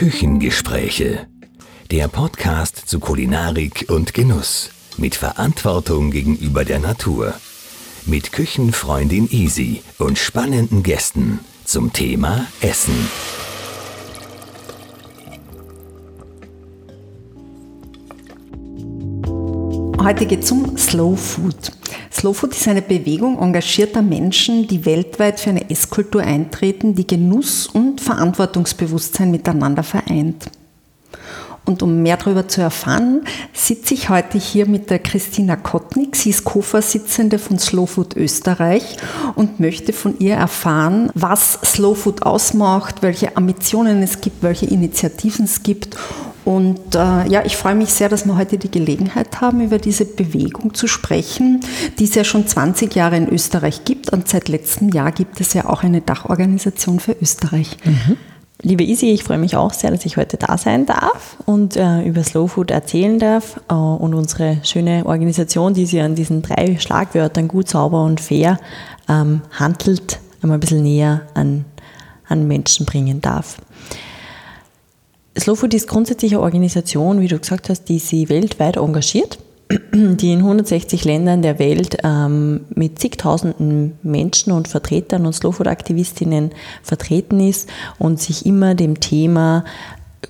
Küchengespräche. Der Podcast zu Kulinarik und Genuss. Mit Verantwortung gegenüber der Natur. Mit Küchenfreundin Easy und spannenden Gästen zum Thema Essen. Heute geht es um Slow Food. Slow Food ist eine Bewegung engagierter Menschen, die weltweit für eine Esskultur eintreten, die Genuss und Verantwortungsbewusstsein miteinander vereint. Und um mehr darüber zu erfahren, sitze ich heute hier mit der Christina Kottnick. Sie ist Co-Vorsitzende von Slow Food Österreich und möchte von ihr erfahren, was Slow Food ausmacht, welche Ambitionen es gibt, welche Initiativen es gibt und äh, ja, ich freue mich sehr, dass wir heute die Gelegenheit haben, über diese Bewegung zu sprechen, die es ja schon 20 Jahre in Österreich gibt. Und seit letztem Jahr gibt es ja auch eine Dachorganisation für Österreich. Mhm. Liebe Isi, ich freue mich auch sehr, dass ich heute da sein darf und äh, über Slow Food erzählen darf äh, und unsere schöne Organisation, die sich an diesen drei Schlagwörtern gut, sauber und fair ähm, handelt, einmal ein bisschen näher an, an Menschen bringen darf. Slow Food ist grundsätzlich eine Organisation, wie du gesagt hast, die sich weltweit engagiert, die in 160 Ländern der Welt ähm, mit zigtausenden Menschen und Vertretern und Slow Food Aktivistinnen vertreten ist und sich immer dem Thema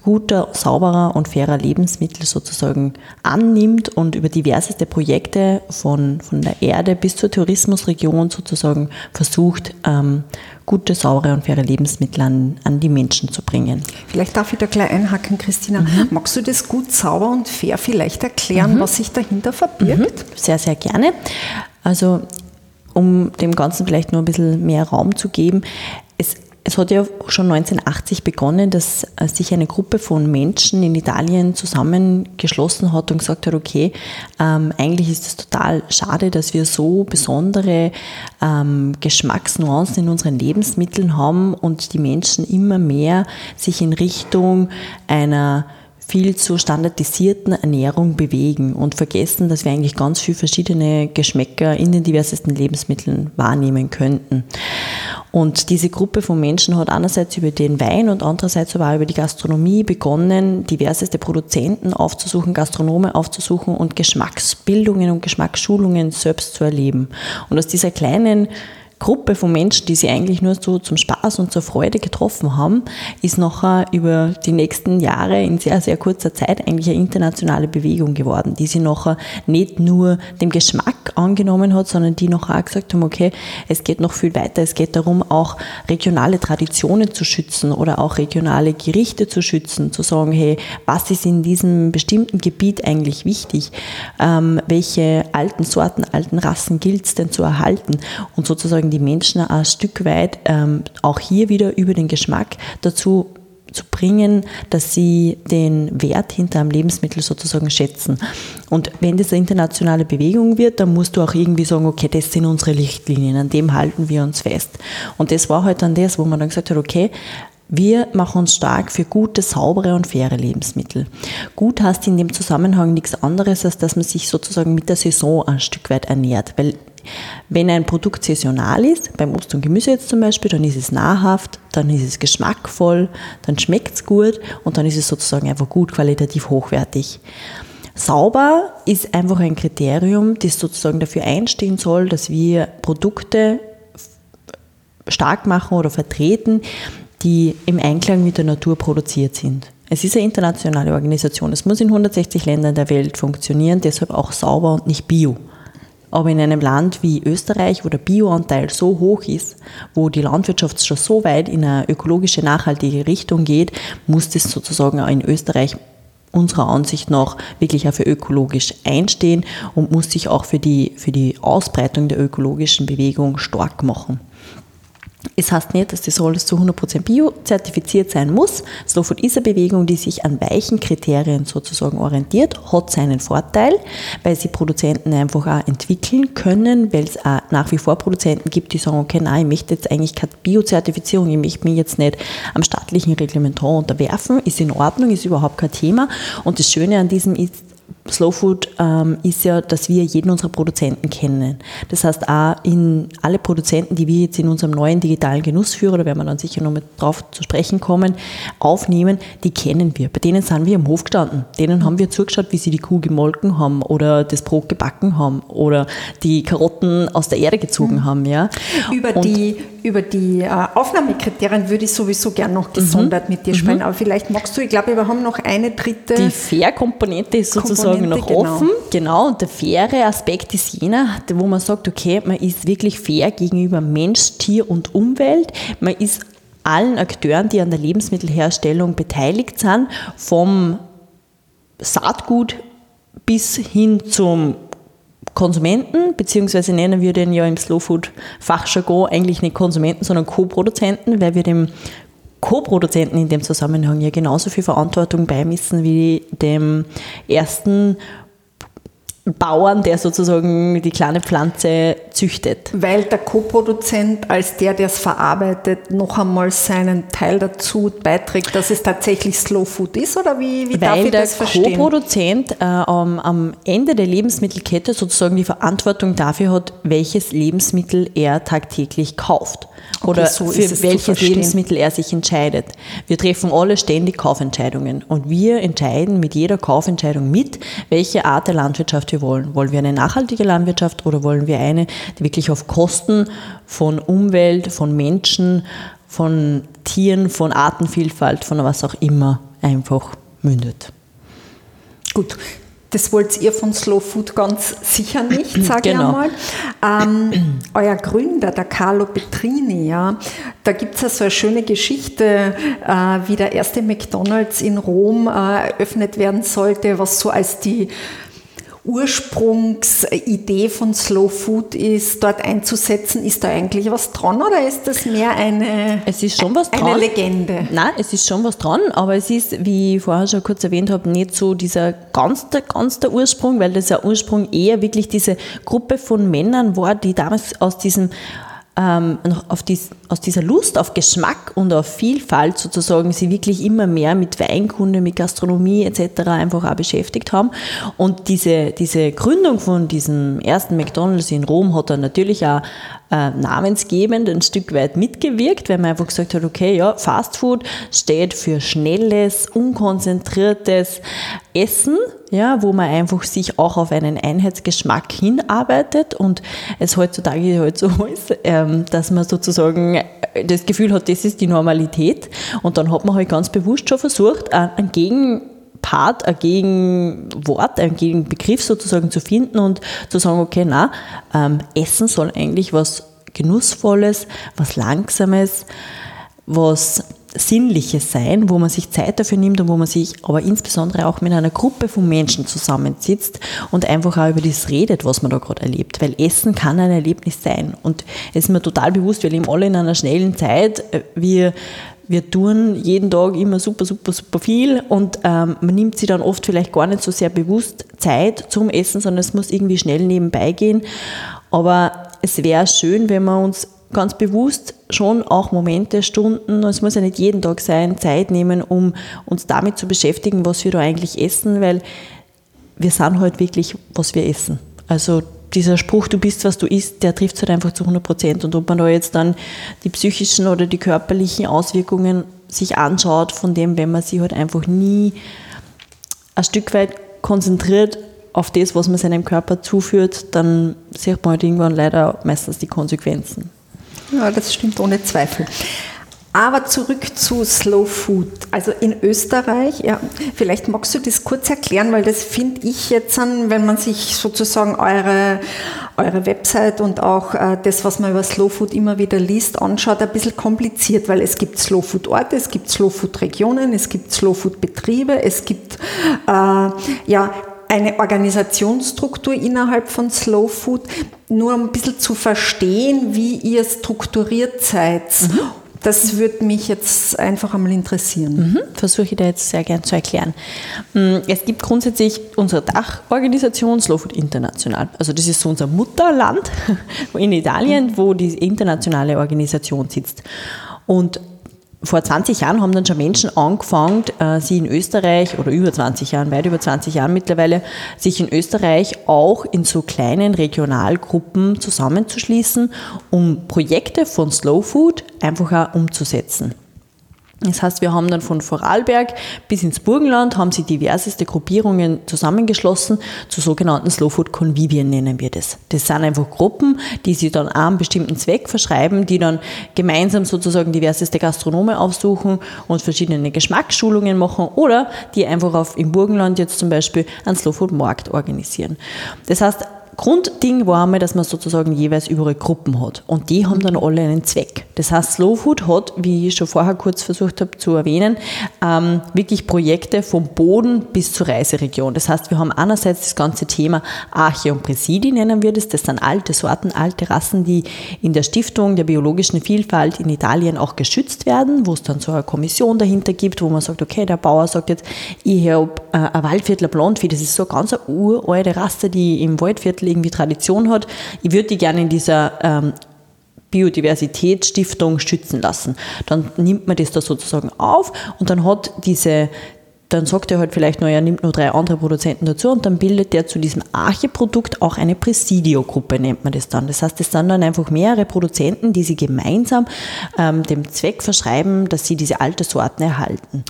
guter, sauberer und fairer Lebensmittel sozusagen annimmt und über diverseste Projekte von, von der Erde bis zur Tourismusregion sozusagen versucht, ähm, gute, saubere und faire Lebensmittel an, an die Menschen zu bringen. Vielleicht darf ich da gleich einhaken, Christina. Mhm. Magst du das gut, sauber und fair vielleicht erklären, mhm. was sich dahinter verbirgt? Mhm. Sehr, sehr gerne. Also um dem Ganzen vielleicht nur ein bisschen mehr Raum zu geben, es es hat ja schon 1980 begonnen, dass äh, sich eine Gruppe von Menschen in Italien zusammengeschlossen hat und gesagt hat, okay, ähm, eigentlich ist es total schade, dass wir so besondere ähm, Geschmacksnuancen in unseren Lebensmitteln haben und die Menschen immer mehr sich in Richtung einer viel zu standardisierten Ernährung bewegen und vergessen, dass wir eigentlich ganz viele verschiedene Geschmäcker in den diversesten Lebensmitteln wahrnehmen könnten. Und diese Gruppe von Menschen hat einerseits über den Wein und andererseits aber auch über die Gastronomie begonnen, diverseste Produzenten aufzusuchen, Gastronome aufzusuchen und Geschmacksbildungen und Geschmacksschulungen selbst zu erleben. Und aus dieser kleinen Gruppe von Menschen, die sie eigentlich nur so zum Spaß und zur Freude getroffen haben, ist nachher über die nächsten Jahre in sehr, sehr kurzer Zeit eigentlich eine internationale Bewegung geworden, die sie nachher nicht nur dem Geschmack angenommen hat, sondern die nachher auch gesagt haben, okay, es geht noch viel weiter, es geht darum, auch regionale Traditionen zu schützen oder auch regionale Gerichte zu schützen, zu sagen, hey, was ist in diesem bestimmten Gebiet eigentlich wichtig, ähm, welche alten Sorten, alten Rassen gilt es denn zu erhalten? Und sozusagen die Menschen ein Stück weit ähm, auch hier wieder über den Geschmack dazu zu bringen, dass sie den Wert hinter einem Lebensmittel sozusagen schätzen. Und wenn das eine internationale Bewegung wird, dann musst du auch irgendwie sagen, okay, das sind unsere Lichtlinien, an dem halten wir uns fest. Und das war halt dann das, wo man dann gesagt hat, okay, wir machen uns stark für gute, saubere und faire Lebensmittel. Gut heißt in dem Zusammenhang nichts anderes, als dass man sich sozusagen mit der Saison ein Stück weit ernährt. Weil wenn ein Produkt saisonal ist, beim Obst und Gemüse jetzt zum Beispiel, dann ist es nahrhaft, dann ist es geschmackvoll, dann schmeckt es gut und dann ist es sozusagen einfach gut, qualitativ hochwertig. Sauber ist einfach ein Kriterium, das sozusagen dafür einstehen soll, dass wir Produkte stark machen oder vertreten, die im Einklang mit der Natur produziert sind. Es ist eine internationale Organisation. Es muss in 160 Ländern der Welt funktionieren, deshalb auch sauber und nicht bio. Aber in einem Land wie Österreich, wo der Bioanteil so hoch ist, wo die Landwirtschaft schon so weit in eine ökologische, nachhaltige Richtung geht, muss das sozusagen auch in Österreich unserer Ansicht nach wirklich auch für ökologisch einstehen und muss sich auch für die, für die Ausbreitung der ökologischen Bewegung stark machen. Es heißt nicht, dass das alles zu 100% bio-zertifiziert sein muss. Slow Food ist eine Bewegung, die sich an weichen Kriterien sozusagen orientiert, hat seinen Vorteil, weil sie Produzenten einfach auch entwickeln können, weil es auch nach wie vor Produzenten gibt, die sagen, okay, nein, ich möchte jetzt eigentlich keine Bio-Zertifizierung, ich möchte mich jetzt nicht am staatlichen Reglement unterwerfen, ist in Ordnung, ist überhaupt kein Thema. Und das Schöne an diesem ist, Slow Food ähm, ist ja, dass wir jeden unserer Produzenten kennen. Das heißt, auch in alle Produzenten, die wir jetzt in unserem neuen digitalen Genussführer, da werden wir dann sicher noch mit drauf zu sprechen kommen, aufnehmen, die kennen wir. Bei denen sind wir im Hof gestanden. Denen haben wir zugeschaut, wie sie die Kuh gemolken haben oder das Brot gebacken haben oder die Karotten aus der Erde gezogen mhm. haben. Ja. Über Und die, über die äh, Aufnahmekriterien würde ich sowieso gern noch gesondert mhm. mit dir sprechen. Mhm. Aber vielleicht magst du, ich glaube, wir haben noch eine dritte. Die Fair-Komponente ist sozusagen noch genau. offen. Genau, und der faire Aspekt ist jener, wo man sagt, okay, man ist wirklich fair gegenüber Mensch, Tier und Umwelt. Man ist allen Akteuren, die an der Lebensmittelherstellung beteiligt sind, vom Saatgut bis hin zum Konsumenten, beziehungsweise nennen wir den ja im Slow Food Fachjargon eigentlich nicht Konsumenten, sondern Co-Produzenten, weil wir dem Co-Produzenten in dem Zusammenhang ja genauso viel Verantwortung beimissen wie dem ersten Bauern, der sozusagen die kleine Pflanze züchtet. Weil der Co-Produzent als der, der es verarbeitet, noch einmal seinen Teil dazu beiträgt, dass es tatsächlich Slow Food ist? Oder wie, wie darf ich das verstehen? Weil der Co-Produzent äh, am Ende der Lebensmittelkette sozusagen die Verantwortung dafür hat, welches Lebensmittel er tagtäglich kauft oder okay, so für welches Lebensmittel er sich entscheidet. Wir treffen alle ständig Kaufentscheidungen und wir entscheiden mit jeder Kaufentscheidung mit, welche Art der Landwirtschaft wir wollen. Wollen wir eine nachhaltige Landwirtschaft oder wollen wir eine, die wirklich auf Kosten von Umwelt, von Menschen, von Tieren, von Artenvielfalt, von was auch immer einfach mündet? Gut, das wollt ihr von Slow Food ganz sicher nicht, sage genau. ich einmal. Ähm, euer Gründer, der Carlo Petrini, ja, da gibt es ja so eine schöne Geschichte, äh, wie der erste McDonalds in Rom äh, eröffnet werden sollte, was so als die Ursprungsidee von Slow Food ist, dort einzusetzen. Ist da eigentlich was dran oder ist das mehr eine, es ist schon was eine dran. Legende? Nein, es ist schon was dran, aber es ist, wie ich vorher schon kurz erwähnt habe, nicht so dieser ganz der, ganz der Ursprung, weil das ja Ursprung eher wirklich diese Gruppe von Männern war, die damals aus diesem ähm, dies, aus dieser Lust auf Geschmack und auf Vielfalt sozusagen sie wirklich immer mehr mit Weinkunde, mit Gastronomie etc. einfach auch beschäftigt haben. Und diese, diese Gründung von diesem ersten McDonalds in Rom hat dann natürlich auch äh, namensgebend ein Stück weit mitgewirkt, weil man einfach gesagt hat, okay, ja, Fast Food steht für schnelles, unkonzentriertes Essen, ja, wo man einfach sich auch auf einen Einheitsgeschmack hinarbeitet. Und es heutzutage halt so ist, ähm, dass man sozusagen das Gefühl hat, das ist die Normalität. Und dann hat man halt ganz bewusst schon versucht, einen Gegen Part, ein Gegenwort, ein Gegenbegriff sozusagen zu finden und zu sagen, okay, na, ähm, Essen soll eigentlich was Genussvolles, was Langsames, was Sinnliches sein, wo man sich Zeit dafür nimmt und wo man sich aber insbesondere auch mit einer Gruppe von Menschen zusammensitzt und einfach auch über das redet, was man da gerade erlebt. Weil Essen kann ein Erlebnis sein. Und es ist mir total bewusst, wir leben alle in einer schnellen Zeit. Wir wir tun jeden Tag immer super, super, super viel und ähm, man nimmt sich dann oft vielleicht gar nicht so sehr bewusst Zeit zum Essen, sondern es muss irgendwie schnell nebenbei gehen. Aber es wäre schön, wenn wir uns ganz bewusst schon auch Momente, Stunden, es muss ja nicht jeden Tag sein, Zeit nehmen, um uns damit zu beschäftigen, was wir da eigentlich essen, weil wir sind halt wirklich, was wir essen. Also dieser Spruch, du bist, was du isst, der trifft es halt einfach zu 100 Prozent. Und ob man da jetzt dann die psychischen oder die körperlichen Auswirkungen sich anschaut, von dem, wenn man sich halt einfach nie ein Stück weit konzentriert auf das, was man seinem Körper zuführt, dann sieht man halt irgendwann leider meistens die Konsequenzen. Ja, das stimmt ohne Zweifel. Aber zurück zu Slow Food. Also in Österreich, ja, vielleicht magst du das kurz erklären, weil das finde ich jetzt, an, wenn man sich sozusagen eure, eure Website und auch äh, das, was man über Slow Food immer wieder liest, anschaut, ein bisschen kompliziert, weil es gibt Slow Food Orte, es gibt Slow Food Regionen, es gibt Slow Food Betriebe, es gibt äh, ja eine Organisationsstruktur innerhalb von Slow Food, nur ein bisschen zu verstehen, wie ihr strukturiert seid. Mhm. Das würde mich jetzt einfach einmal interessieren. Mhm, Versuche ich da jetzt sehr gern zu erklären. Mm, es gibt grundsätzlich unsere Dachorganisation Slow Food International. Also das ist so unser Mutterland in Italien, wo die internationale Organisation sitzt. Und vor 20 Jahren haben dann schon Menschen angefangen, äh, sie in Österreich, oder über 20 Jahren, weit über 20 Jahren mittlerweile, sich in Österreich auch in so kleinen Regionalgruppen zusammenzuschließen, um Projekte von Slow Food einfach auch umzusetzen. Das heißt, wir haben dann von Vorarlberg bis ins Burgenland haben sie diverseste Gruppierungen zusammengeschlossen zu sogenannten Slow Food Convivien nennen wir das. Das sind einfach Gruppen, die sich dann einem bestimmten Zweck verschreiben, die dann gemeinsam sozusagen diverseste Gastronome aufsuchen und verschiedene Geschmacksschulungen machen oder die einfach auf, im Burgenland jetzt zum Beispiel einen Slow Food Markt organisieren. Das heißt, Grundding war einmal, dass man sozusagen jeweils überall Gruppen hat. Und die haben dann alle einen Zweck. Das heißt, Slow Food hat, wie ich schon vorher kurz versucht habe zu erwähnen, ähm, wirklich Projekte vom Boden bis zur Reiseregion. Das heißt, wir haben einerseits das ganze Thema Arche und Presidi, nennen wir das. Das sind alte Sorten, alte Rassen, die in der Stiftung der biologischen Vielfalt in Italien auch geschützt werden, wo es dann so eine Kommission dahinter gibt, wo man sagt, okay, der Bauer sagt jetzt, ich habe äh, ein Waldviertler Blondvieh, das ist so eine ganz uralte Rasse, die im Waldviertel irgendwie Tradition hat. Ich würde die gerne in dieser ähm, Biodiversitätsstiftung schützen lassen. Dann nimmt man das da sozusagen auf und dann hat diese, dann sagt er halt vielleicht nur, er nimmt nur drei andere Produzenten dazu und dann bildet er zu diesem Arche-Produkt auch eine Presidio-Gruppe, nennt man das dann. Das heißt, es sind dann einfach mehrere Produzenten, die sie gemeinsam ähm, dem Zweck verschreiben, dass sie diese alte Sorten erhalten.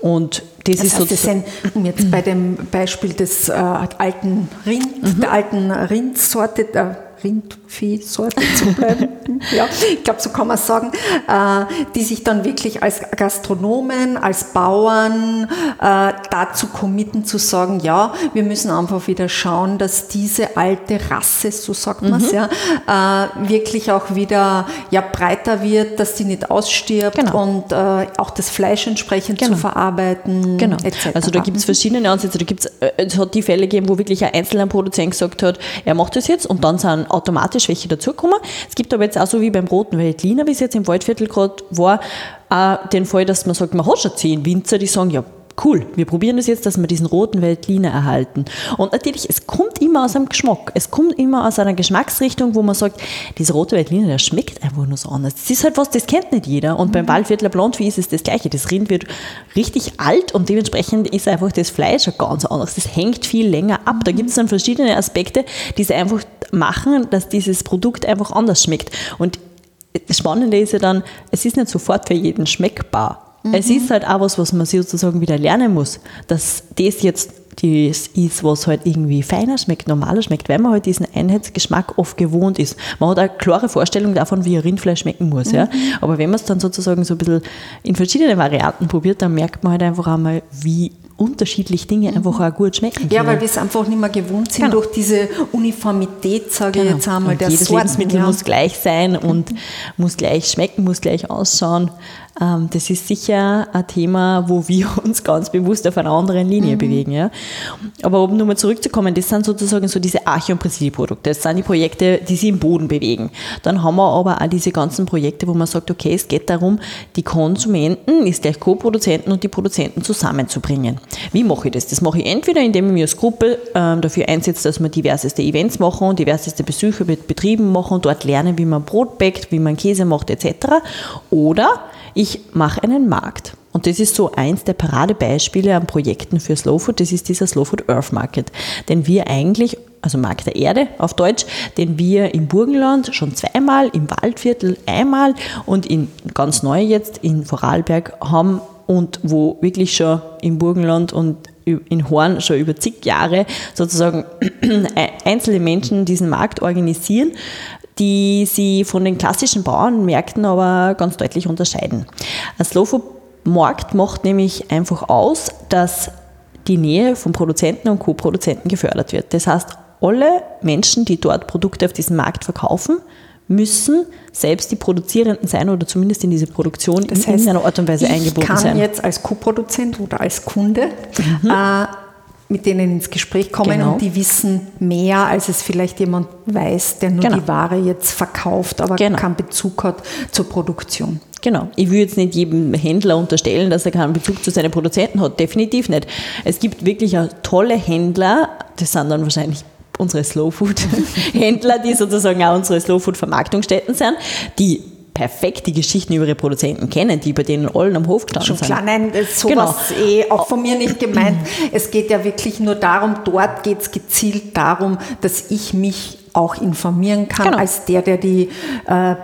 Und das, das ist heißt, sozusagen. um jetzt bei dem Beispiel des äh, alten Rind, mhm. der alten Rindsorte, der Rindviehsorte zu bleiben, ja, ich glaube, so kann man sagen, äh, die sich dann wirklich als Gastronomen, als Bauern äh, dazu committen zu sagen, ja, wir müssen einfach wieder schauen, dass diese alte Rasse, so sagt man es mhm. ja, äh, wirklich auch wieder ja, breiter wird, dass die nicht ausstirbt genau. und auch das Fleisch entsprechend genau. zu verarbeiten. Genau. Etc. Also da gibt es verschiedene Ansätze. Da gibt's, es hat die Fälle gegeben, wo wirklich ein einzelner Produzent gesagt hat, er macht das jetzt und dann sind automatisch welche dazukommen. Es gibt aber jetzt auch so wie beim Roten Veltliner, wie es jetzt im Waldviertel gerade war, auch den Fall, dass man sagt, man hat schon zehn Winzer, die sagen, ja, cool, wir probieren das jetzt, dass wir diesen roten Veltliner erhalten. Und natürlich, es kommt immer aus einem Geschmack. Es kommt immer aus einer Geschmacksrichtung, wo man sagt, dieser rote Veltliner, der schmeckt einfach nur so anders. Das ist halt was, das kennt nicht jeder. Und mhm. beim Waldviertler Blond, wie ist es das Gleiche? Das Rind wird richtig alt und dementsprechend ist einfach das Fleisch auch ganz anders. Das hängt viel länger ab. Da gibt es dann verschiedene Aspekte, die es einfach machen, dass dieses Produkt einfach anders schmeckt. Und das Spannende ist ja dann, es ist nicht sofort für jeden schmeckbar. Mhm. Es ist halt auch was, was man sozusagen wieder lernen muss, dass das jetzt das ist, was halt irgendwie feiner schmeckt, normaler schmeckt, weil man halt diesen Einheitsgeschmack oft gewohnt ist. Man hat eine klare Vorstellung davon, wie ein Rindfleisch schmecken muss. Mhm. Ja? Aber wenn man es dann sozusagen so ein bisschen in verschiedenen Varianten probiert, dann merkt man halt einfach einmal, wie unterschiedlich Dinge einfach auch gut schmecken. Ja, weil wir es einfach nicht mehr gewohnt sind genau. durch diese Uniformität, sage genau. ich jetzt einmal. Und jedes Sorten, Lebensmittel ja. muss gleich sein und mhm. muss gleich schmecken, muss gleich ausschauen. Ähm, das ist sicher ein Thema, wo wir uns ganz bewusst auf einer anderen Linie mhm. bewegen. Ja. Aber um nochmal zurückzukommen, das sind sozusagen so diese Arche- und Präsidieprodukte. Das sind die Projekte, die sich im Boden bewegen. Dann haben wir aber auch diese ganzen Projekte, wo man sagt, okay, es geht darum, die Konsumenten, ist gleich Co-Produzenten und die Produzenten zusammenzubringen. Wie mache ich das? Das mache ich entweder, indem ich mich als Gruppe ähm, dafür einsetze, dass wir diverseste Events machen, diverseste Besuche mit Betrieben machen und dort lernen, wie man Brot backt, wie man Käse macht etc. Oder ich mache einen Markt. Und das ist so eins der Paradebeispiele an Projekten für Slow Food, das ist dieser Slow Food Earth Market, den wir eigentlich, also Markt der Erde auf Deutsch, den wir im Burgenland schon zweimal, im Waldviertel einmal und in ganz neu jetzt in Vorarlberg haben und wo wirklich schon im Burgenland und in Horn schon über zig Jahre sozusagen einzelne Menschen diesen Markt organisieren, die sie von den klassischen Bauernmärkten aber ganz deutlich unterscheiden. Ein Slow-Food-Markt macht nämlich einfach aus, dass die Nähe von Produzenten und Co-Produzenten gefördert wird. Das heißt, alle Menschen, die dort Produkte auf diesem Markt verkaufen, müssen selbst die Produzierenden sein oder zumindest in diese Produktion das heißt, in einer Art und Weise eingebunden sein. Ich kann jetzt als Co-Produzent oder als Kunde mhm. äh, mit denen ins Gespräch kommen genau. und die wissen mehr, als es vielleicht jemand weiß, der nur genau. die Ware jetzt verkauft, aber genau. keinen Bezug hat zur Produktion. Genau. Ich will jetzt nicht jedem Händler unterstellen, dass er keinen Bezug zu seinen Produzenten hat. Definitiv nicht. Es gibt wirklich tolle Händler, das sind dann wahrscheinlich unsere Slow Food Händler, die sozusagen auch unsere Slow Food Vermarktungsstätten sind, die perfekt die Geschichten über ihre Produzenten kennen, die bei denen allen am Hof gestanden Schon sind. klar, nein, das ist sowas Genau. eh auch von mir nicht gemeint. Es geht ja wirklich nur darum, dort geht es gezielt darum, dass ich mich auch informieren kann, Genau. als der, der die äh,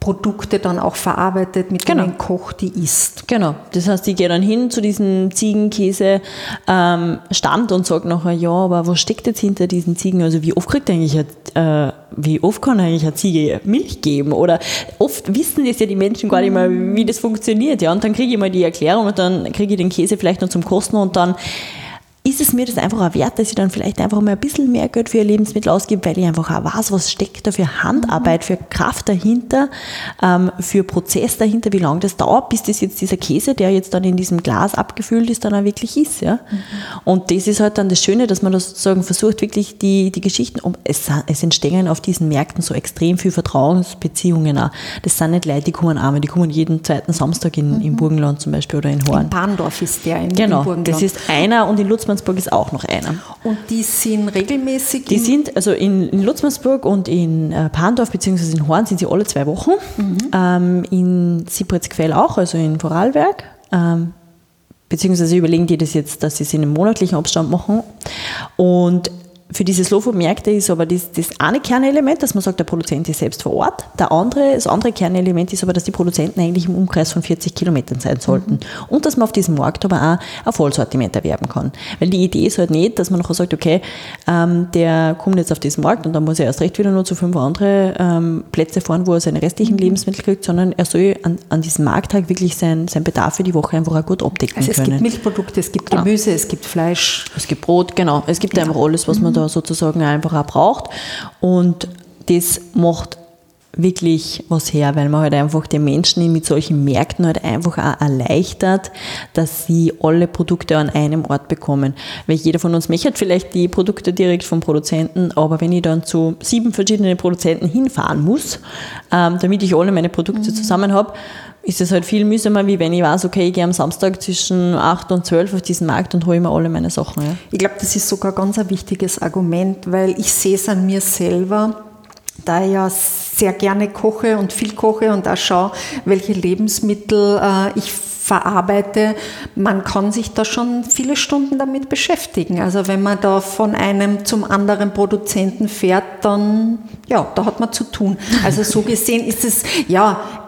Produkte dann auch verarbeitet, mit Genau. denen kocht, die isst. Genau, das heißt, ich gehe dann hin zu diesem Ziegenkäse-Stand und sage nachher, ja, aber was steckt jetzt hinter diesen Ziegen? Also wie oft kriegt eigentlich eine, äh, wie oft kann eigentlich eine Ziege Milch geben? Oder oft wissen das ja die Menschen gar nicht mehr, wie das funktioniert. Ja, und dann kriege ich mal die Erklärung und dann kriege ich den Käse vielleicht noch zum Kosten und dann ist es mir das einfach auch wert, dass ich dann vielleicht einfach mal ein bisschen mehr Geld für ihr Lebensmittel ausgebe, weil ich einfach auch weiß, was steckt da für Handarbeit, für Kraft dahinter, ähm, für Prozess dahinter, wie lange das dauert, bis das jetzt dieser Käse, der jetzt dann in diesem Glas abgefüllt ist, dann auch wirklich ist. Ja? Und das ist halt dann das Schöne, dass man das sozusagen versucht, wirklich die, die Geschichten, um, es, es entstehen auf diesen Märkten so extrem viel Vertrauensbeziehungen auch. Das sind nicht Leute, die kommen einmal, die kommen jeden zweiten Samstag in, im Burgenland zum Beispiel oder in Horn. Bahndorf ist der in, Genau, in Burgenland. das ist einer und in Lutzmannsburg ist auch noch einer. Und die sind regelmäßig Die sind, also in, in Lutzmannsburg und in äh, Pandorf bzw. in Horn sind sie alle zwei Wochen. Ähm, in Siebritzquell auch, also in Vorarlberg. Ähm, beziehungsweise überlegen die das jetzt, dass sie es in einem monatlichen Abstand machen. Und für diese Slow-Food-Märkte ist aber das, das eine Kernelement, dass man sagt, der Produzent ist selbst vor Ort. Der andere, das andere Kernelement ist aber, dass die Produzenten eigentlich im Umkreis von 40 Kilometern sein sollten. Und dass man auf diesem Markt aber auch ein Vollsortiment erwerben kann. Weil die Idee ist halt nicht, dass man nachher sagt, okay, ähm, der kommt jetzt auf diesen Markt und dann muss er erst recht wieder nur zu fünf andere ähm, Plätze fahren, wo er seine restlichen Lebensmittel kriegt, sondern er soll an, an diesem Markttag wirklich sein, sein Bedarf für die Woche einfach auch gut abdecken Also es können. gibt Milchprodukte, es gibt Gemüse, es gibt Fleisch. Es gibt Brot, genau. Es gibt einfach alles, was man da sozusagen einfach auch braucht. Und das macht wirklich was her, weil man halt einfach den Menschen mit solchen Märkten halt einfach auch erleichtert, dass sie alle Produkte an einem Ort bekommen. Weil jeder von uns möchte vielleicht die Produkte direkt vom Produzenten, aber wenn ich dann zu sieben verschiedenen Produzenten hinfahren muss, ähm, damit ich alle meine Produkte zusammen habe, ist es halt viel mühsamer, wie wenn ich weiß, okay, ich gehe am Samstag zwischen 8 und 12 auf diesen Markt und hole mir alle meine Sachen. Ja. Ich glaube, das ist sogar ganz ein wichtiges Argument, weil ich sehe es an mir selber, da ich ja sehr gerne koche und viel koche und auch schaue, welche Lebensmittel äh, ich verarbeite, man kann sich da schon viele Stunden damit beschäftigen. Also wenn man da von einem zum anderen Produzenten fährt, dann ja, da hat man zu tun. Also so gesehen ist es ja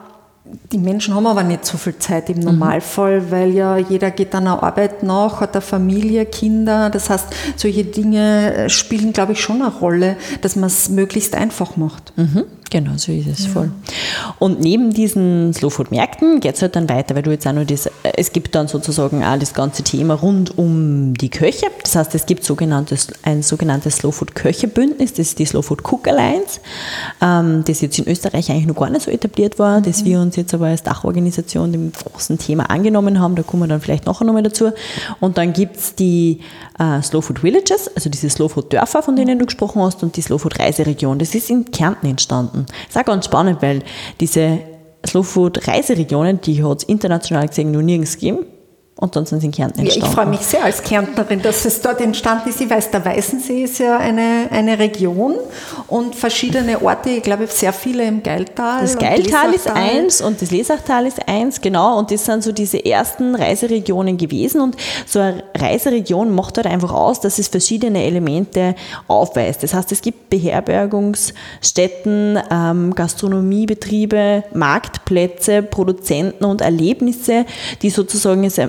die Menschen haben aber nicht so viel Zeit im Normalfall, weil ja jeder geht einer Arbeit nach, hat eine Familie, Kinder. Das heißt, solche Dinge äh, spielen, glaube ich, schon eine Rolle, dass man es möglichst einfach macht. Mhm, genau, so ist es voll. Und neben diesen Slowfood-Märkten geht es halt dann weiter, weil du jetzt auch noch das, äh, es gibt dann sozusagen auch das ganze Thema rund um die Köche. Das heißt, es gibt sogenanntes, ein sogenanntes Slowfood-Köche-Bündnis, das ist die Slowfood Cook Alliance, ähm, das jetzt in Österreich eigentlich noch gar nicht so etabliert war, das wir uns jetzt aber als Dachorganisation dem großen Thema angenommen haben. Da kommen wir dann vielleicht nachher nochmal dazu. Und dann gibt es die äh, Slow Food Villages, also diese Slow Food Dörfer, von denen du gesprochen hast, und die Slow Food Reiseregion. Das ist in Kärnten entstanden. Das ist auch ganz spannend, weil diese Slow Food Reiseregionen, die hat es international gesehen noch nirgends gegeben. Und dann sind sie in Kärnten Ja, ich entstanden. freue mich sehr als Kärntnerin, dass es dort entstanden ist. Ich weiß, der Weißensee ist ja eine, eine Region und verschiedene Orte, ich glaube sehr viele im Geiltal. Das Geiltal ist eins und das Lesachtal ist eins, genau. Und das sind so diese ersten Reiseregionen gewesen. Und so eine Reiseregion macht halt einfach aus, dass es verschiedene Elemente aufweist. Das heißt, es gibt Beherbergungsstätten, ähm, Gastronomiebetriebe, Marktplätze, Produzenten und Erlebnisse, die sozusagen es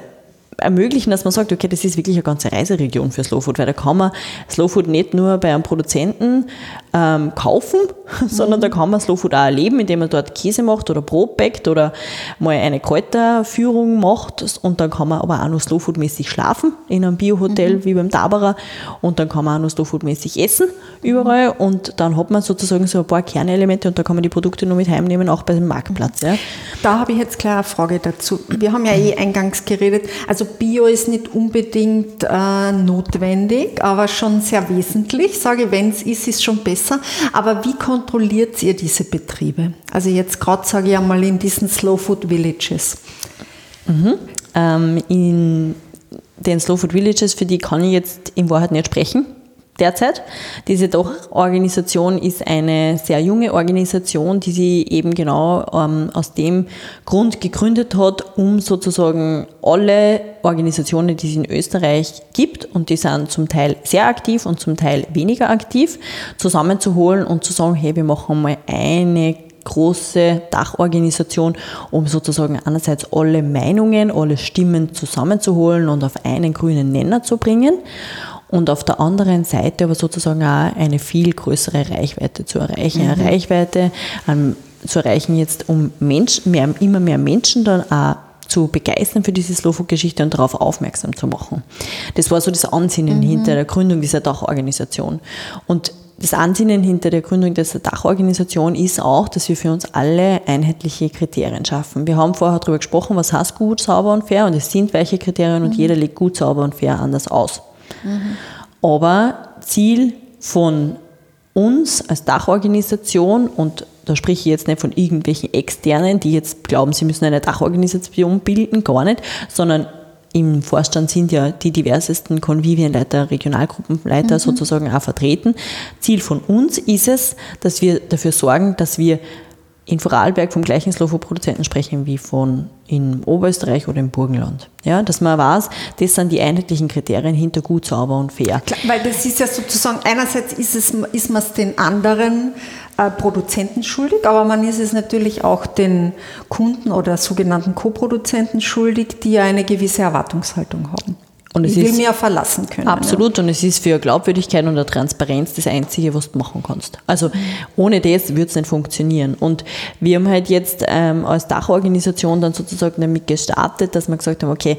ermöglichen, dass man sagt, okay, das ist wirklich eine ganze Reiseregion für Slowfood, weil da kann man Slowfood nicht nur bei einem Produzenten ähm, kaufen, sondern da kann man Slowfood auch erleben, indem man dort Käse macht oder Brot backt oder mal eine Kräuterführung macht und dann kann man aber auch noch Slowfood-mäßig schlafen in einem Biohotel wie beim Taberer und dann kann man auch noch Slowfood-mäßig essen überall und dann hat man sozusagen so ein paar Kernelemente und da kann man die Produkte nur mit heimnehmen, auch bei dem Marktplatz. Ja. Da habe ich jetzt gleich eine Frage dazu. Wir haben ja eh eingangs geredet, also Bio ist nicht unbedingt äh, notwendig, aber schon sehr wesentlich. Sage, wenn es ist, ist schon besser. Aber wie kontrolliert ihr diese Betriebe? Also jetzt gerade sage ich einmal in diesen Slow Food Villages. Ähm, in den Slow Food Villages, für die kann ich jetzt in Wahrheit nicht sprechen. Derzeit. Diese Doch-Organisation ist eine sehr junge Organisation, die sie eben genau ähm, aus dem Grund gegründet hat, um sozusagen alle Organisationen, die es in Österreich gibt, und die sind zum Teil sehr aktiv und zum Teil weniger aktiv, zusammenzuholen und zu sagen, hey, wir machen mal eine große Dachorganisation, um sozusagen einerseits alle Meinungen, alle Stimmen zusammenzuholen und auf einen grünen Nenner zu bringen und auf der anderen Seite aber sozusagen auch eine viel größere Reichweite zu erreichen. Mhm. Eine Reichweite ähm, zu erreichen jetzt, um Menschen, mehr, immer mehr Menschen dann auch zu begeistern für diese Slowfood-Geschichte und darauf aufmerksam zu machen. Das war so das Ansinnen mhm. hinter der Gründung dieser Dachorganisation. Und das Ansinnen hinter der Gründung dieser Dachorganisation ist auch, dass wir für uns alle einheitliche Kriterien schaffen. Wir haben vorher darüber gesprochen, was heißt gut, sauber und fair und es sind welche Kriterien mhm. und jeder legt gut, sauber und fair anders aus. Mhm. Aber Ziel von uns als Dachorganisation und da spreche ich jetzt nicht von irgendwelchen Externen, die jetzt glauben, sie müssen eine Dachorganisation bilden, gar nicht, sondern im Vorstand sind ja die diversesten Konvivienleiter, Regionalgruppenleiter mhm. sozusagen auch vertreten. Ziel von uns ist es, dass wir dafür sorgen, dass wir in Vorarlberg vom gleichen Slovo-Produzenten sprechen wie von in Oberösterreich oder im Burgenland. Ja, dass man weiß, das sind die einheitlichen Kriterien hinter gut, sauber und fair. Klar, weil das ist ja sozusagen, einerseits ist, es, ist man es den anderen äh, Produzenten schuldig, aber man ist es natürlich auch den Kunden oder sogenannten Co-Produzenten schuldig, die ja eine gewisse Erwartungshaltung haben. Und es ich will mir verlassen können. Absolut. Ja. Und es ist für Glaubwürdigkeit und Transparenz das Einzige, was du machen kannst. Also ohne das wird es nicht funktionieren. Und wir haben halt jetzt ähm, als Dachorganisation dann sozusagen damit gestartet, dass wir gesagt haben, okay,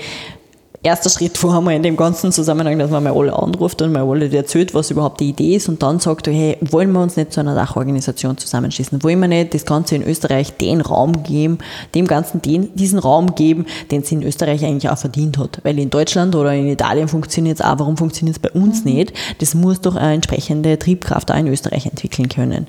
erster Schritt vor wir in dem ganzen Zusammenhang, dass man mal alle anruft und mal alle erzählt, was überhaupt die Idee ist und dann sagt, hey, wollen wir uns nicht zu einer Dachorganisation zusammenschließen? Wollen wir nicht das Ganze in Österreich den Raum geben, dem Ganzen den, diesen Raum geben, den es in Österreich eigentlich auch verdient hat? Weil in Deutschland oder in Italien funktioniert es auch, warum funktioniert es bei uns mhm. nicht? Das muss doch eine entsprechende Triebkraft auch in Österreich entwickeln können.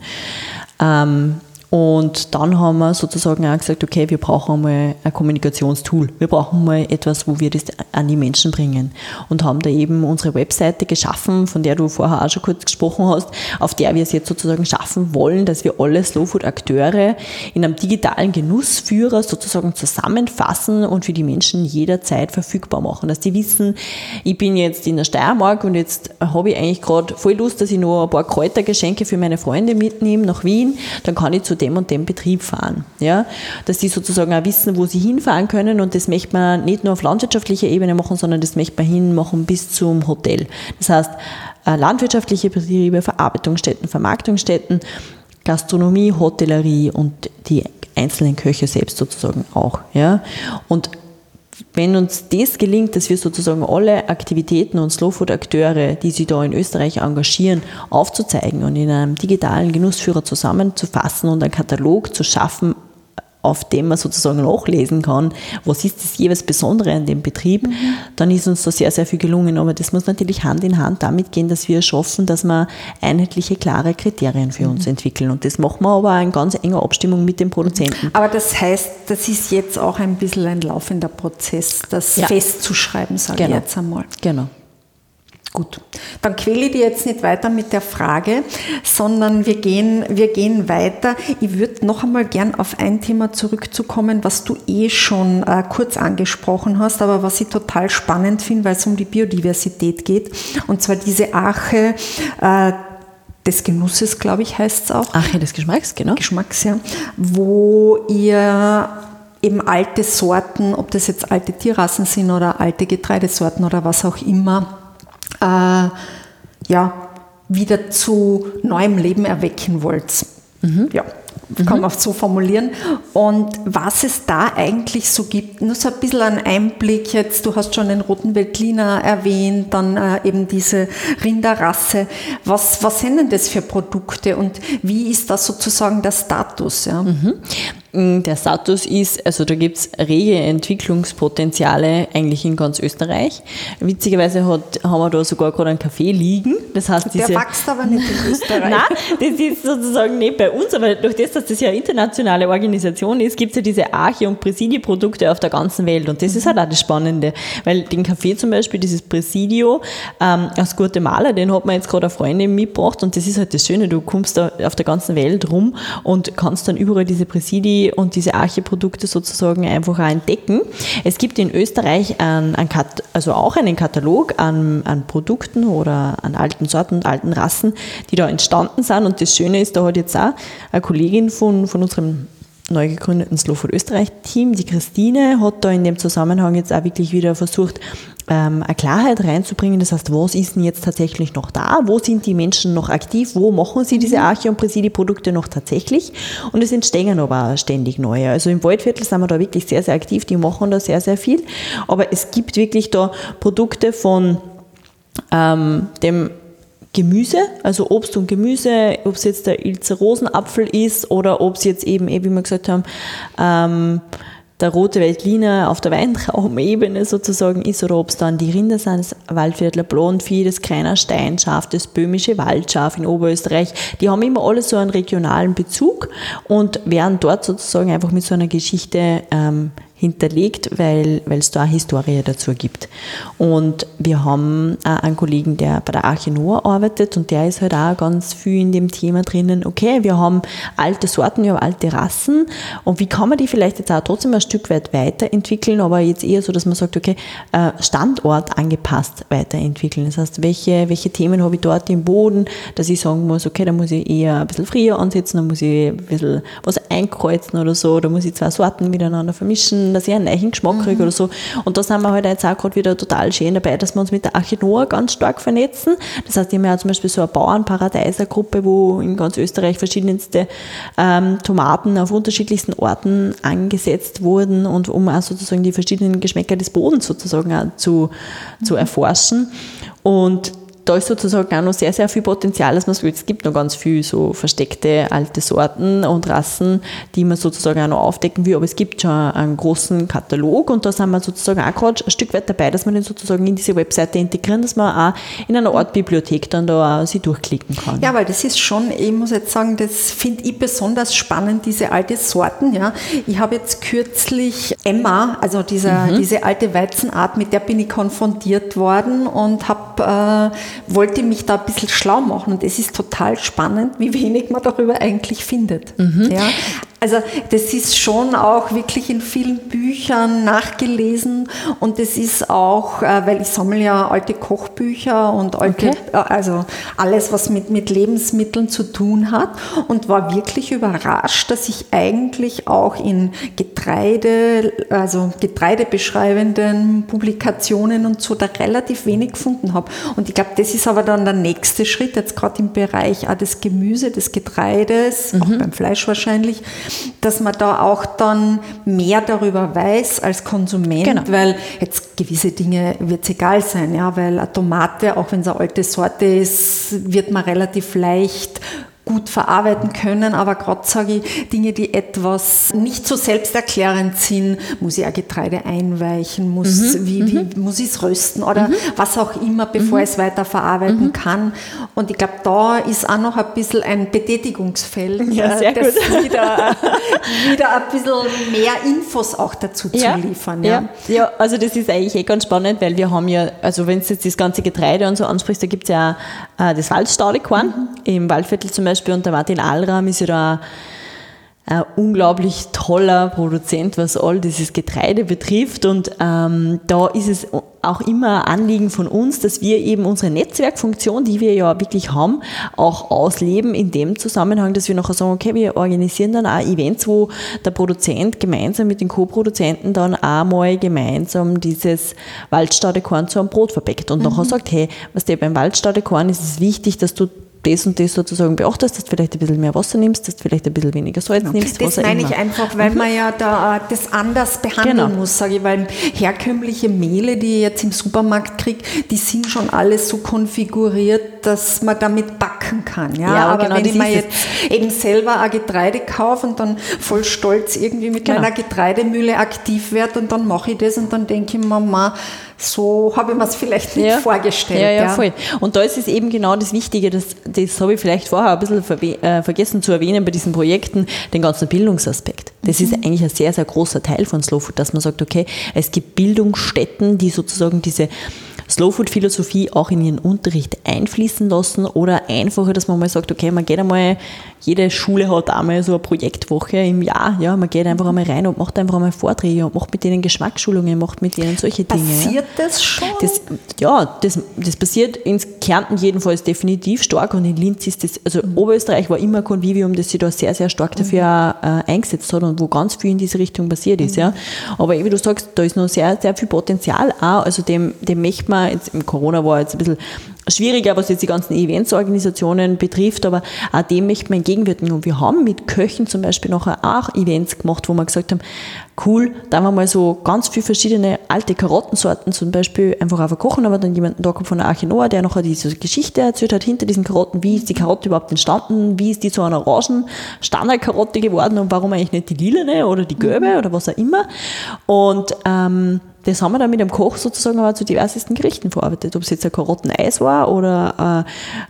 Ähm, und dann haben wir sozusagen auch gesagt, okay, wir brauchen mal ein Kommunikationstool. Wir brauchen mal etwas, wo wir das an die Menschen bringen. Und haben da eben unsere Webseite geschaffen, von der du vorher auch schon kurz gesprochen hast, auf der wir es jetzt sozusagen schaffen wollen, dass wir alle Slowfood-Akteure in einem digitalen Genussführer sozusagen zusammenfassen und für die Menschen jederzeit verfügbar machen. Dass die wissen, ich bin jetzt in der Steiermark und jetzt habe ich eigentlich gerade voll Lust, dass ich noch ein paar Kräutergeschenke für meine Freunde mitnehme nach Wien. Dann kann ich zu dem und dem Betrieb fahren. Ja? Dass sie sozusagen auch wissen, wo sie hinfahren können und das möchte man nicht nur auf landwirtschaftlicher Ebene machen, sondern das möchte man hinmachen bis zum Hotel. Das heißt, äh, landwirtschaftliche Betriebe, Verarbeitungsstätten, Vermarktungsstätten, Gastronomie, Hotellerie und die einzelnen Köche selbst sozusagen auch. Ja? Und wenn uns das gelingt, dass wir sozusagen alle Aktivitäten und Slowfood-Akteure, die sich da in Österreich engagieren, aufzuzeigen und in einem digitalen Genussführer zusammenzufassen und einen Katalog zu schaffen, auf dem man sozusagen nachlesen kann, was ist das jeweils Besondere an dem Betrieb, mhm. dann ist uns da sehr, sehr viel gelungen. Aber das muss natürlich Hand in Hand damit gehen, dass wir schaffen, dass wir einheitliche, klare Kriterien für mhm. uns entwickeln. Und das machen wir aber in ganz enger Abstimmung mit den Produzenten. Aber das heißt, das ist jetzt auch ein bisschen ein laufender Prozess, das ja. festzuschreiben, sage genau. ich jetzt einmal. Genau. Gut, dann quäle ich die jetzt nicht weiter mit der Frage, sondern wir gehen, wir gehen weiter. Ich würde noch einmal gern auf ein Thema zurückzukommen, was du eh schon äh, kurz angesprochen hast, aber was ich total spannend finde, weil es um die Biodiversität geht. Und zwar diese Arche äh, des Genusses, glaube ich, heißt es auch. Arche des Geschmacks, genau. Geschmacks, ja. Wo ihr eben alte Sorten, ob das jetzt alte Tierrassen sind oder alte Getreidesorten oder was auch immer, äh, ja, wieder zu neuem Leben erwecken wollt. Mhm. Ja, kann man so formulieren. Und was es da eigentlich so gibt, nur so ein bisschen ein Einblick jetzt, du hast schon den roten Veltliner erwähnt, dann äh, eben diese Rinderrasse. Was, was sind denn das für Produkte und wie ist das sozusagen der Status? Ja? Mhm. Der Status ist, also da gibt es rege Entwicklungspotenziale eigentlich in ganz Österreich. Witzigerweise hat, haben wir da sogar gerade einen Café liegen. Das heißt, diese, Der wächst aber nicht in Österreich. Nein, das ist sozusagen nicht bei uns, aber durch das, dass das ja eine internationale Organisation ist, gibt es ja diese Arche- und Präsidie-Produkte auf der ganzen Welt. Und das mhm. ist halt auch das Spannende, weil den Kaffee zum Beispiel, dieses Presidio ähm, aus Guatemala, den hat man jetzt gerade eine Freundin mitgebracht und das ist halt das Schöne, du kommst da auf der ganzen Welt rum und kannst dann überall diese Und diese Archiprodukte sozusagen einfach auch entdecken. Es gibt in Österreich einen, einen also auch einen Katalog an, an Produkten oder an alten Sorten und alten Rassen, die da entstanden sind. Und das Schöne ist, da hat jetzt auch eine Kollegin von, von unserem neu gegründeten Slow Food Österreich Team, die Christine, hat da in dem Zusammenhang jetzt auch wirklich wieder versucht, ähm, eine Klarheit reinzubringen. Das heißt, was ist denn jetzt tatsächlich noch da? Wo sind die Menschen noch aktiv? Wo machen sie diese mhm. Arche- und Präsidie-Produkte noch tatsächlich? Und es entstehen aber ständig neue. Also im Waldviertel sind wir da wirklich sehr, sehr aktiv. Die machen da sehr, sehr viel. Aber es gibt wirklich da Produkte von ähm, dem Gemüse, also Obst und Gemüse, ob es jetzt der Ilzer Rosenapfel ist oder ob es jetzt eben, wie wir gesagt haben, ähm, der rote Veltliner auf der Weintraumebene sozusagen ist oder ob es dann die Rinder sind, das Waldviertler Blondvieh, das Kreiner Steinschaf, das böhmische Waldschaf in Oberösterreich, die haben immer alle so einen regionalen Bezug und werden dort sozusagen einfach mit so einer Geschichte ähm, hinterlegt, weil, es da eine Historie dazu gibt. Und wir haben einen Kollegen, der bei der Arche Noah arbeitet und der ist halt auch ganz viel in dem Thema drinnen, okay, wir haben alte Sorten, wir haben alte Rassen und wie kann man die vielleicht jetzt auch trotzdem ein Stück weit weiterentwickeln, aber jetzt eher so, dass man sagt, okay, äh, Standort angepasst weiterentwickeln. Das heißt, welche, welche Themen habe ich dort im Boden, dass ich sagen muss, okay, da muss ich eher ein bisschen früher ansetzen, da muss ich ein bisschen was einkreuzen oder so, da muss ich zwei Sorten miteinander vermischen, dass ich einen neuen Geschmack kriege mhm. oder so. Und da sind wir halt jetzt auch gerade wieder total schön dabei, dass wir uns mit der Archinoa ganz stark vernetzen. Das heißt, wir haben ja zum Beispiel so eine Bauernparadeiser-Gruppe, wo in ganz Österreich verschiedenste ähm, Tomaten auf unterschiedlichsten Orten angesetzt wurden und um auch sozusagen die verschiedenen Geschmäcker des Bodens sozusagen zu, mhm. zu erforschen. Und da ist sozusagen auch noch sehr, sehr viel Potenzial, dass man sagt, es gibt noch ganz viel so versteckte alte Sorten und Rassen, die man sozusagen auch noch aufdecken will, aber es gibt schon einen großen Katalog und da sind wir sozusagen auch gerade ein Stück weit dabei, dass man den sozusagen in diese Webseite integrieren, dass man auch in einer Art Bibliothek dann da sich durchklicken kann. Ja, weil das ist schon, ich muss jetzt sagen, das finde ich besonders spannend, diese alte Sorten, ja. Ich habe jetzt kürzlich Emma, also dieser, mhm. diese alte Weizenart, mit der bin ich konfrontiert worden und habe äh, wollte mich da ein bisschen schlau machen und es ist total spannend, wie wenig man darüber eigentlich findet. Mhm. Ja? Also das ist schon auch wirklich in vielen Büchern nachgelesen und das ist auch, äh, weil ich sammle ja alte Kochbücher und alte, okay. Äh, also alles, was mit, mit Lebensmitteln zu tun hat und war wirklich überrascht, dass ich eigentlich auch in Getreide, also getreidebeschreibenden Publikationen und so da relativ wenig gefunden habe. Und ich glaube, das ist aber dann der nächste Schritt, jetzt gerade im Bereich auch des Gemüse, des Getreides, mhm. auch beim Fleisch wahrscheinlich, dass man da auch dann mehr darüber weiß als Konsument, genau. weil jetzt gewisse Dinge wird es egal sein, ja, weil eine Tomate, auch wenn es eine alte Sorte ist, wird man relativ leicht gut verarbeiten können, aber gerade sage ich, Dinge, die etwas nicht so selbsterklärend sind, muss ich auch Getreide einweichen, muss, mhm. wie, wie, mhm. muss ich es rösten oder mhm. was auch immer, bevor mhm. ich es weiter verarbeiten mhm. kann. Und ich glaube, da ist auch noch ein bisschen ein Betätigungsfeld, ja, sehr das gut. Wieder, wieder ein bisschen mehr Infos auch dazu ja. zu liefern. Ja. ja. Ja. also das ist eigentlich eh ganz spannend, weil wir haben ja, also wenn du jetzt das ganze Getreide und so ansprichst, da gibt es ja äh, das Waldstaudekorn mhm. im Waldviertel zum Beispiel Beispiel und der Martin Alram ist ja da ein unglaublich toller Produzent, was all dieses Getreide betrifft. Und ähm, da ist es auch immer ein Anliegen von uns, dass wir eben unsere Netzwerkfunktion, die wir ja wirklich haben, auch ausleben in dem Zusammenhang, dass wir nachher sagen, okay, wir organisieren dann auch Events, wo der Produzent gemeinsam mit den Co-Produzenten dann auch mal gemeinsam dieses Waldstadekorn zu einem Brot verbeckt und mhm. nachher sagt, hey, was der beim Waldstadekorn ist, ist es wichtig, dass du das und das sozusagen beachtest, dass du vielleicht ein bisschen mehr Wasser nimmst, dass du vielleicht ein bisschen weniger Salz okay. nimmst. Das meine ich einfach, weil mhm. man ja da das anders behandeln genau. muss, sage ich, weil herkömmliche Mehle, die ich jetzt im Supermarkt kriege, die sind schon alles so konfiguriert, dass man damit backen kann. Ja, Ja, aber genau wenn ich mir es. jetzt eben selber ein Getreide kaufe und dann voll stolz irgendwie mit Genau. meiner Getreidemühle aktiv werde und dann mache ich das und dann denke ich mir, Mama, so habe ich mir es vielleicht nicht vorgestellt. Ja, ja, voll. Und da ist es eben genau das Wichtige, das, das habe ich vielleicht vorher ein bisschen verwe- äh, vergessen zu erwähnen bei diesen Projekten, den ganzen Bildungsaspekt. Das ist eigentlich ein sehr, sehr großer Teil von Slow Food, dass man sagt, okay, es gibt Bildungsstätten, die sozusagen diese Slow Food Philosophie auch in ihren Unterricht einfließen lassen oder einfacher, dass man mal sagt, okay, man geht einmal, jede Schule hat einmal so eine Projektwoche im Jahr, ja, man geht einfach einmal rein und macht einfach einmal Vorträge und macht mit denen Geschmacksschulungen, macht mit denen solche Dinge. ja. Passiert das schon? Das, ja, das, das passiert in Kärnten jedenfalls definitiv stark und in Linz ist das, also Oberösterreich war immer ein Konvivium, das sich da sehr, sehr stark dafür äh, eingesetzt hat und wo ganz viel in diese Richtung passiert ist. Ja. Aber wie du sagst, da ist noch sehr, sehr viel Potenzial auch, also dem, dem möchte man, jetzt im Corona war jetzt ein bisschen schwieriger, was jetzt die ganzen Eventsorganisationen betrifft, aber auch dem möchte man entgegenwirken. Und wir haben mit Köchen zum Beispiel nachher auch Events gemacht, wo wir gesagt haben, cool, da haben wir mal so ganz viele verschiedene alte Karottensorten zum Beispiel einfach auch verkochen, aber dann jemanden da kommt von der Arche der nachher diese Geschichte erzählt hat hinter diesen Karotten, wie ist die Karotte überhaupt entstanden, wie ist die zu einer orangen Standardkarotte geworden und warum eigentlich nicht die lilane oder die gelbe oder was auch immer. Und ähm, das haben wir dann mit dem Koch sozusagen aber zu diversesten Gerichten verarbeitet. Ob es jetzt ein Karotteneis war oder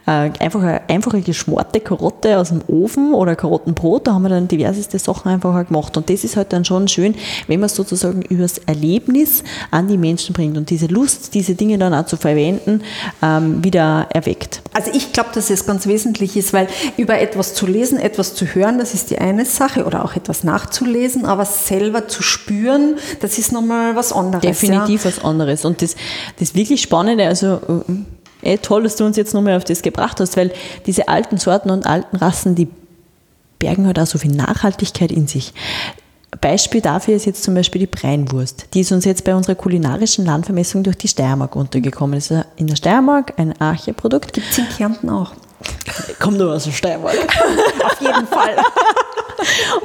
äh, äh, einfach eine einfache geschmorte Karotte aus dem Ofen oder Karottenbrot, da haben wir dann diverseste Sachen einfach auch gemacht. Und das ist halt dann schon schön, wenn man es sozusagen übers Erlebnis an die Menschen bringt und diese Lust, diese Dinge dann auch zu verwenden, ähm, wieder erweckt. Also ich glaube, dass es ganz wesentlich ist, weil über etwas zu lesen, etwas zu hören, das ist die eine Sache oder auch etwas nachzulesen, aber selber zu spüren, das ist nochmal was anderes. Definitiv was anderes. Und das, das wirklich Spannende, also äh, eh toll, dass du uns jetzt nochmal auf das gebracht hast, weil diese alten Sorten und alten Rassen, die bergen halt auch so viel Nachhaltigkeit in sich. Beispiel dafür ist jetzt zum Beispiel die Breinwurst. Die ist uns jetzt bei unserer kulinarischen Landvermessung durch die Steiermark untergekommen. Das ist in der Steiermark ein Arche-Produkt. Gibt es in Kärnten auch. Kommt nur aus der Steiermark. Auf jeden Fall.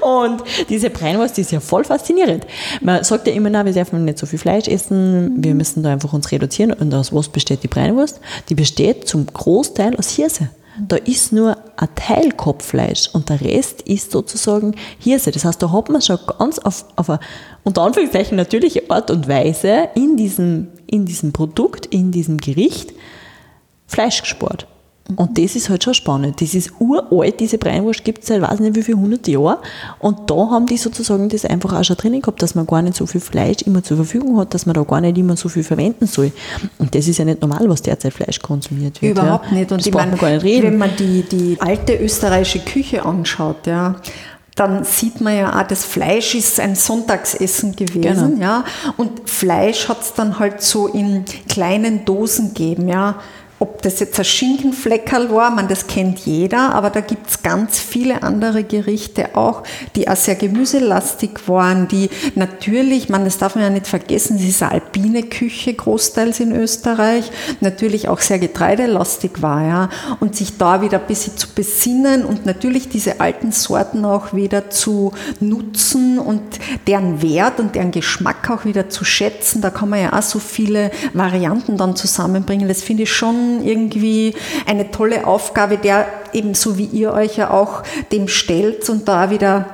Und diese Breinwurst die ist ja voll faszinierend. Man sagt ja immer, na, wir dürfen nicht so viel Fleisch essen, wir müssen da einfach uns reduzieren. Und aus was besteht die Breinwurst? Die besteht zum Großteil aus Hirse. Da ist nur ein Teil Kopffleisch und der Rest ist sozusagen Hirse. Das heißt, da hat man schon ganz auf, auf eine unter Anführungszeichen natürliche Art und Weise in diesem, in diesem Produkt, in diesem Gericht Fleisch gespart. Und das ist halt schon spannend. Das ist uralt, diese Breinwurst gibt es seit weiß nicht wie viel hundert Jahren. Und da haben die sozusagen das einfach auch schon drinnen gehabt, dass man gar nicht so viel Fleisch immer zur Verfügung hat, dass man da gar nicht immer so viel verwenden soll. Und das ist ja nicht normal, was derzeit Fleisch konsumiert wird. Überhaupt ja. nicht. Und das ich meine, man gar nicht reden. wenn man die, die alte österreichische Küche anschaut, ja, dann sieht man ja auch, das Fleisch ist ein Sonntagsessen gewesen, Genau. ja. Und Fleisch hat es dann halt so in kleinen Dosen gegeben, ja. Ob das jetzt ein Schinkenfleckerl war, man, das kennt jeder, aber da gibt es ganz viele andere Gerichte auch, die auch sehr gemüselastig waren, die natürlich, man, das darf man ja nicht vergessen, es ist eine alpine Küche großteils in Österreich, natürlich auch sehr getreidelastig war, ja, und sich da wieder ein bisschen zu besinnen und natürlich diese alten Sorten auch wieder zu nutzen und deren Wert und deren Geschmack auch wieder zu schätzen, da kann man ja auch so viele Varianten dann zusammenbringen, das finde ich schon irgendwie eine tolle Aufgabe, der ebenso wie ihr euch ja auch dem stellt und da wieder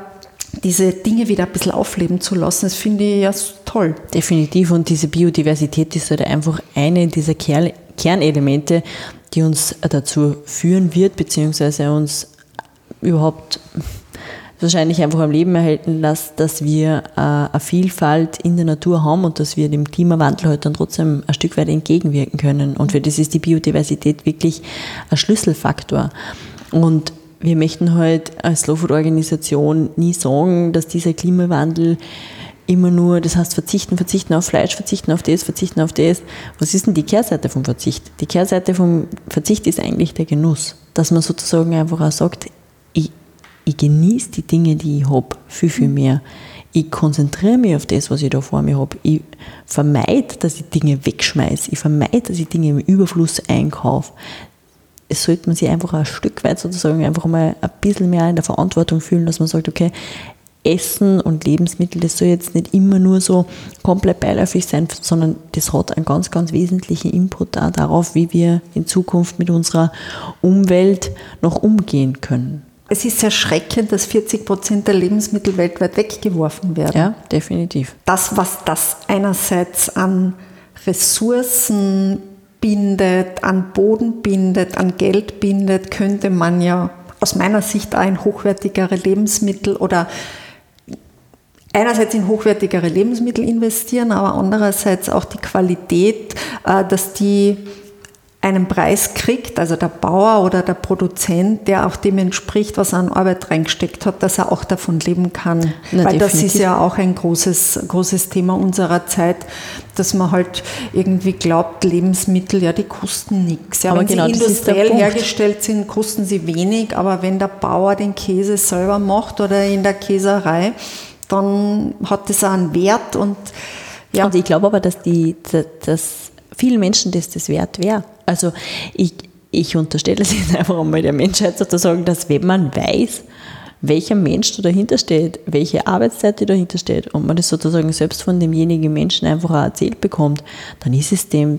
diese Dinge wieder ein bisschen aufleben zu lassen. Das finde ich ja toll. Definitiv. Und diese Biodiversität ist halt einfach eine dieser Kerl Kernelemente, die uns dazu führen wird, beziehungsweise uns überhaupt wahrscheinlich einfach am Leben erhalten lässt, dass wir äh, eine Vielfalt in der Natur haben und dass wir dem Klimawandel halt dann trotzdem ein Stück weit entgegenwirken können. Und für das ist die Biodiversität wirklich ein Schlüsselfaktor. Und wir möchten halt als Slow Food Organisation nie sagen, dass dieser Klimawandel immer nur, das heißt verzichten, verzichten auf Fleisch, verzichten auf das, verzichten auf das. Was ist denn die Kehrseite vom Verzicht? Die Kehrseite vom Verzicht ist eigentlich der Genuss. Dass man sozusagen einfach auch sagt, ich, genieße die Dinge, die ich habe, viel, viel mehr. Ich konzentriere mich auf das, was ich da vor mir habe. Ich vermeide, dass ich Dinge wegschmeiße. Ich vermeide, dass ich Dinge im Überfluss einkaufe. Es sollte man sich einfach ein Stück weit sozusagen einfach mal ein bisschen mehr in der Verantwortung fühlen, dass man sagt, okay, Essen und Lebensmittel, das soll jetzt nicht immer nur so komplett beiläufig sein, sondern das hat einen ganz, ganz wesentlichen Input auch darauf, wie wir in Zukunft mit unserer Umwelt noch umgehen können. Es ist erschreckend, dass 40 Prozent der Lebensmittel weltweit weggeworfen werden. Ja, definitiv. Das, was das einerseits an Ressourcen bindet, an Boden bindet, an Geld bindet, könnte man ja aus meiner Sicht auch in hochwertigere Lebensmittel oder einerseits in hochwertigere Lebensmittel investieren, aber andererseits auch die Qualität, äh, dass die einen Preis kriegt, also der Bauer oder der Produzent, der auch dem entspricht, was er an Arbeit reingesteckt hat, dass er auch davon leben kann. Na, Weil definitiv. das ist ja auch ein großes, großes Thema unserer Zeit, dass man halt irgendwie glaubt, Lebensmittel, ja, die kosten nichts. Ja, aber wenn genau, sie industriell hergestellt sind, kosten sie wenig, aber wenn der Bauer den Käse selber macht oder in der Käserei, dann hat das auch einen Wert und ja. Und ich glaube aber, dass die, dass vielen Menschen das das wert wäre. Also ich, ich unterstelle es jetzt einfach einmal der Menschheit sozusagen, dass wenn man weiß, welcher Mensch da dahinter steht, welche Arbeitszeit die dahinter steht und man das sozusagen selbst von demjenigen Menschen einfach auch erzählt bekommt, dann ist es dem,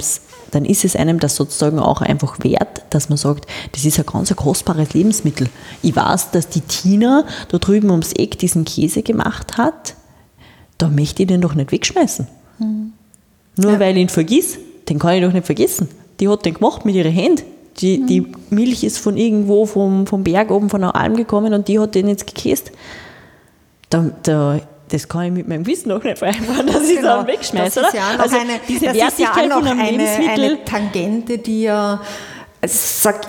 dann ist es einem das sozusagen auch einfach wert, dass man sagt, das ist ein ganz ein kostbares Lebensmittel. Ich weiß, dass die Tina da drüben ums Eck diesen Käse gemacht hat, da möchte ich den doch nicht wegschmeißen. Mhm. Nur ja. weil ich ihn vergiss, den kann ich doch nicht vergessen. Die hat den gemacht mit ihren Händen. Die, mhm. die Milch ist von irgendwo vom, vom Berg oben von der Alm gekommen und die hat den jetzt gekäst. Da, da, das kann ich mit meinem Wissen noch nicht vereinbaren, dass ich genau. dann wegschmeiße, das Ist ja also eine, diese das Wertigkeit ist ja von einem eine, Lebensmittel. Eine Tangente, die ja also sag,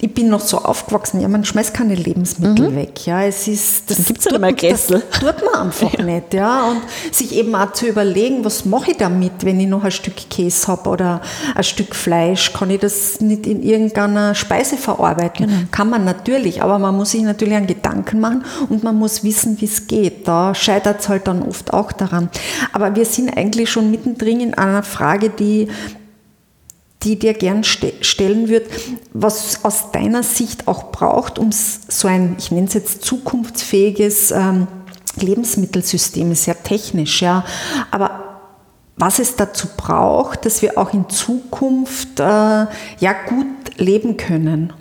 ich bin noch so aufgewachsen, ja, man schmeißt keine Lebensmittel mhm. weg. Ja, es ist, das gibt es ja mal Kessel. Das tut man einfach ja. nicht. Ja, und sich eben auch zu überlegen, was mache ich damit, wenn ich noch ein Stück Käse habe oder ein Stück Fleisch, kann ich das nicht in irgendeiner Speise verarbeiten? Genau. Kann man natürlich, aber man muss sich natürlich einen Gedanken machen und man muss wissen, wie es geht. Da scheitert es halt dann oft auch daran. Aber wir sind eigentlich schon mittendrin in einer Frage, die die dir gern ste stellen wird, was aus deiner Sicht auch braucht, um so ein, ich nenne es jetzt zukunftsfähiges ähm, Lebensmittelsystem, ist sehr technisch, ja, aber was es dazu braucht, dass wir auch in Zukunft äh, ja gut leben können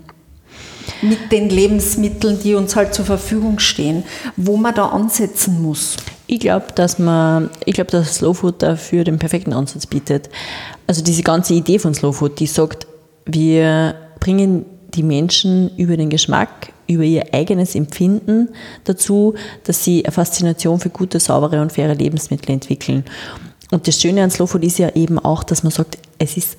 mit den Lebensmitteln, die uns halt zur Verfügung stehen, wo man da ansetzen muss. Ich glaube, dass man, ich glaube, dass Slow Food dafür den perfekten Ansatz bietet. Also diese ganze Idee von Slow Food, die sagt, wir bringen die Menschen über den Geschmack, über ihr eigenes Empfinden dazu, dass sie eine Faszination für gute, saubere und faire Lebensmittel entwickeln. Und das Schöne an Slow Food ist ja eben auch, dass man sagt, es ist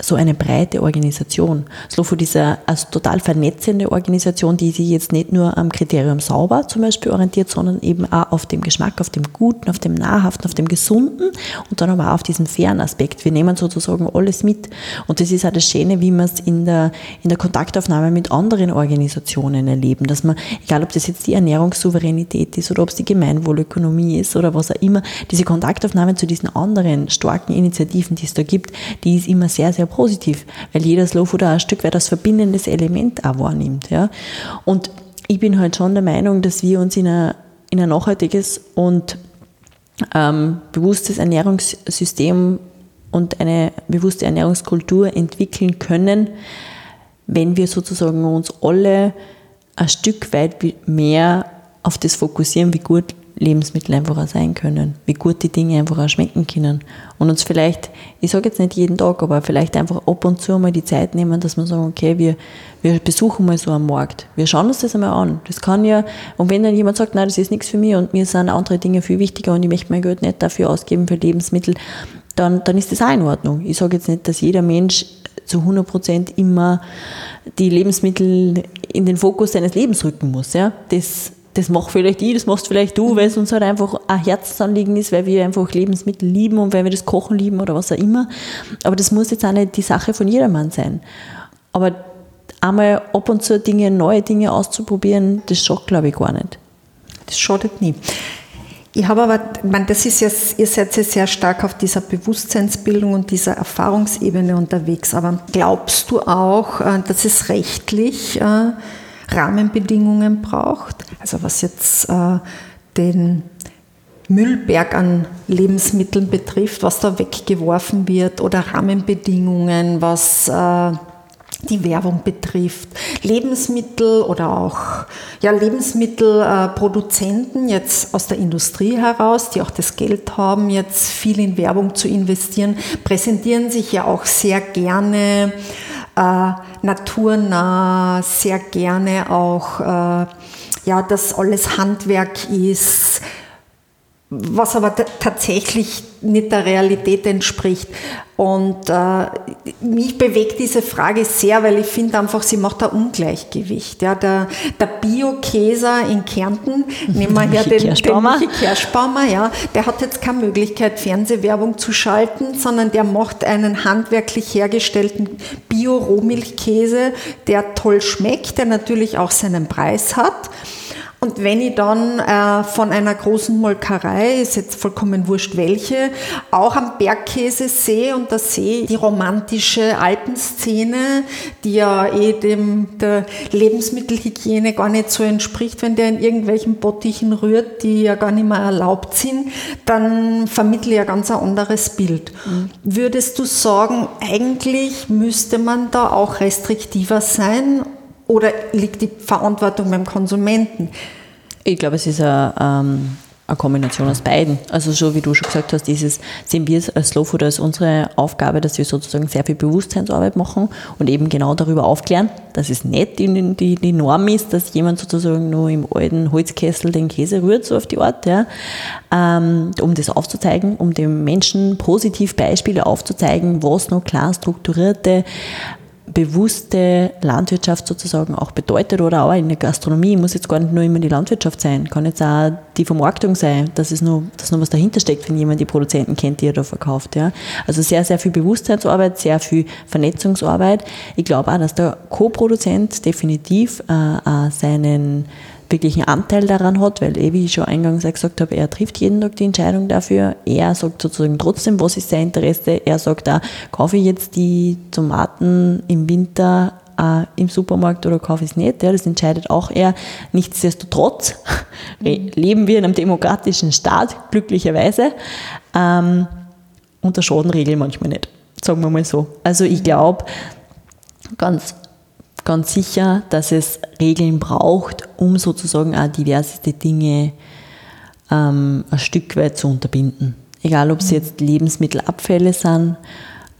so eine breite Organisation. Slowfood ist eine, eine total vernetzende Organisation, die sich jetzt nicht nur am Kriterium sauber zum Beispiel orientiert, sondern eben auch auf dem Geschmack, auf dem Guten, auf dem Nahrhaften, auf dem Gesunden und dann aber auch auf diesen fairen Aspekt. Wir nehmen sozusagen alles mit. Und das ist auch das Schöne, wie wir es in der, in der Kontaktaufnahme mit anderen Organisationen erleben, dass man, egal ob das jetzt die Ernährungssouveränität ist oder ob es die Gemeinwohlökonomie ist oder was auch immer, diese Kontaktaufnahme zu diesen anderen starken Initiativen, die es da gibt, die ist immer sehr, sehr sehr positiv, weil jeder Slow Food ein Stück weit als verbindendes Element auch wahrnimmt. Ja. Und ich bin halt schon der Meinung, dass wir uns in ein, in ein nachhaltiges und ähm, bewusstes Ernährungssystem und eine bewusste Ernährungskultur entwickeln können, wenn wir sozusagen uns alle ein Stück weit mehr auf das fokussieren, wie gut Lebensmittel einfach auch sein können, wie gut die Dinge einfach auch schmecken können. Und uns vielleicht, ich sage jetzt nicht jeden Tag, aber vielleicht einfach ab und zu mal die Zeit nehmen, dass wir sagen, okay, wir, wir besuchen mal so einen Markt. Wir schauen uns das einmal an. Das kann ja, und wenn dann jemand sagt, nein, das ist nichts für mich und mir sind andere Dinge viel wichtiger und ich möchte mein Geld nicht dafür ausgeben für Lebensmittel, dann, dann ist das auch in Ordnung. Ich sage jetzt nicht, dass jeder Mensch zu 100 Prozent immer die Lebensmittel in den Fokus seines Lebens rücken muss. Ja? Das, das macht vielleicht ich, das machst vielleicht du, weil es uns halt einfach ein Herzensanliegen ist, weil wir einfach Lebensmittel lieben und weil wir das Kochen lieben oder was auch immer. Aber das muss jetzt auch nicht die Sache von jedermann sein. Aber einmal ab und zu Dinge, neue Dinge auszuprobieren, das schadet, glaube ich, gar nicht. Das schadet nie. Ich habe aber, ich meine, das ist ja, ihr seid ja sehr stark auf dieser Bewusstseinsbildung und dieser Erfahrungsebene unterwegs. Aber glaubst du auch, äh, dass es rechtlich äh, Rahmenbedingungen braucht. Also was jetzt äh, den Müllberg an Lebensmitteln betrifft, was da weggeworfen wird oder Rahmenbedingungen, was äh, die Werbung betrifft. Lebensmittel oder auch ja, Lebensmittelproduzenten jetzt aus der Industrie heraus, die auch das Geld haben, jetzt viel in Werbung zu investieren, präsentieren sich ja auch sehr gerne äh, naturnah, sehr gerne auch, äh, ja, dass alles Handwerk ist, was aber tatsächlich nicht der Realität entspricht. Und äh, mich bewegt diese Frage sehr, weil ich finde einfach, sie macht ein Ungleichgewicht. Ja, der der Bio-Käser in Kärnten, nehmen wir her den, Kerschbaumer. den Kerschbaumer, ja, der hat jetzt keine Möglichkeit, Fernsehwerbung zu schalten, sondern der macht einen handwerklich hergestellten Bio-Rohmilchkäse, der toll schmeckt, der natürlich auch seinen Preis hat. Und wenn ich dann äh, von einer großen Molkerei, ist jetzt vollkommen wurscht welche, auch am Bergkäse sehe und da sehe ich die romantische Alpenszene, die ja eh dem der Lebensmittelhygiene gar nicht so entspricht, wenn der in irgendwelchen Bottichen rührt, die ja gar nicht mehr erlaubt sind, dann vermittle ich ein ganz anderes Bild. Mhm. Würdest du sagen, eigentlich müsste man da auch restriktiver sein oder liegt die Verantwortung beim Konsumenten? Ich glaube, es ist eine, ähm, eine Kombination aus beiden. Also so wie du schon gesagt hast, dieses, sehen wir es als Slow Food als unsere Aufgabe, dass wir sozusagen sehr viel Bewusstseinsarbeit machen und eben genau darüber aufklären, dass es nicht die, die, die Norm ist, dass jemand sozusagen nur im alten Holzkessel den Käse rührt, so auf die Art, ja, ähm, um das aufzuzeigen, um dem Menschen positiv Beispiele aufzuzeigen, was noch klar strukturierte bewusste Landwirtschaft sozusagen auch bedeutet oder auch in der Gastronomie muss jetzt gar nicht nur immer die Landwirtschaft sein, kann jetzt auch die Vermarktung sein, dass es nur, dass noch was dahinter steckt, wenn jemand die Produzenten kennt, die er da verkauft. Ja. Also sehr, sehr viel Bewusstseinsarbeit, sehr viel Vernetzungsarbeit. Ich glaube auch, dass der Co-Produzent definitiv äh, seinen wirklichen Anteil daran hat, weil, eh, wie ich schon eingangs gesagt habe, er trifft jeden Tag die Entscheidung dafür. Er sagt sozusagen trotzdem, was ist sein Interesse. Er sagt auch, kaufe ich jetzt die Tomaten im Winter äh, im Supermarkt oder kaufe ich es nicht. Ja, das entscheidet auch er. Nichtsdestotrotz mhm. leben wir in einem demokratischen Staat, glücklicherweise. Ähm, und der Schaden regelt manchmal nicht, sagen wir mal so. Also ich glaube, ganz ganz sicher, dass es Regeln braucht, um sozusagen auch diverse Dinge ähm, ein Stück weit zu unterbinden. Egal, ob es jetzt Lebensmittelabfälle sind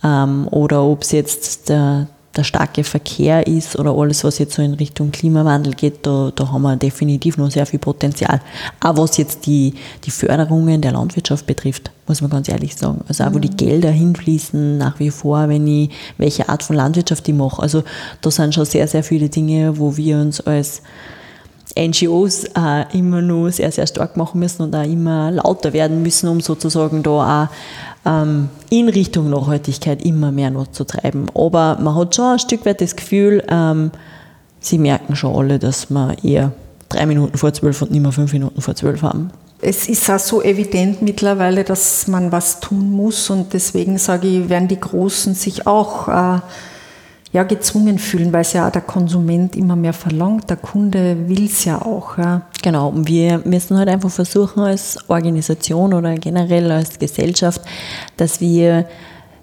ähm, oder ob es jetzt der, der starke Verkehr ist oder alles, was jetzt so in Richtung Klimawandel geht, da, da haben wir definitiv noch sehr viel Potenzial. Auch was jetzt die, die Förderungen der Landwirtschaft betrifft, muss man ganz ehrlich sagen. Also auch wo die mhm. Gelder hinfließen, nach wie vor, wenn ich, welche Art von Landwirtschaft ich mache. Also da sind schon sehr, sehr viele Dinge, wo wir uns als NGOs äh, immer nur sehr, sehr stark machen müssen und auch immer lauter werden müssen, um sozusagen da auch ähm, in Richtung Nachhaltigkeit immer mehr noch zu treiben. Aber man hat schon ein Stück weit das Gefühl, ähm, sie merken schon alle, dass wir eher drei Minuten vor zwölf und nicht mehr fünf Minuten vor zwölf haben. Es ist auch so evident mittlerweile, dass man was tun muss und deswegen sage ich, werden die Großen sich auch äh, ja, gezwungen fühlen, weil es ja auch der Konsument immer mehr verlangt. Der Kunde will es ja auch. Ja. Genau, und wir müssen halt einfach versuchen als Organisation oder generell als Gesellschaft, dass wir,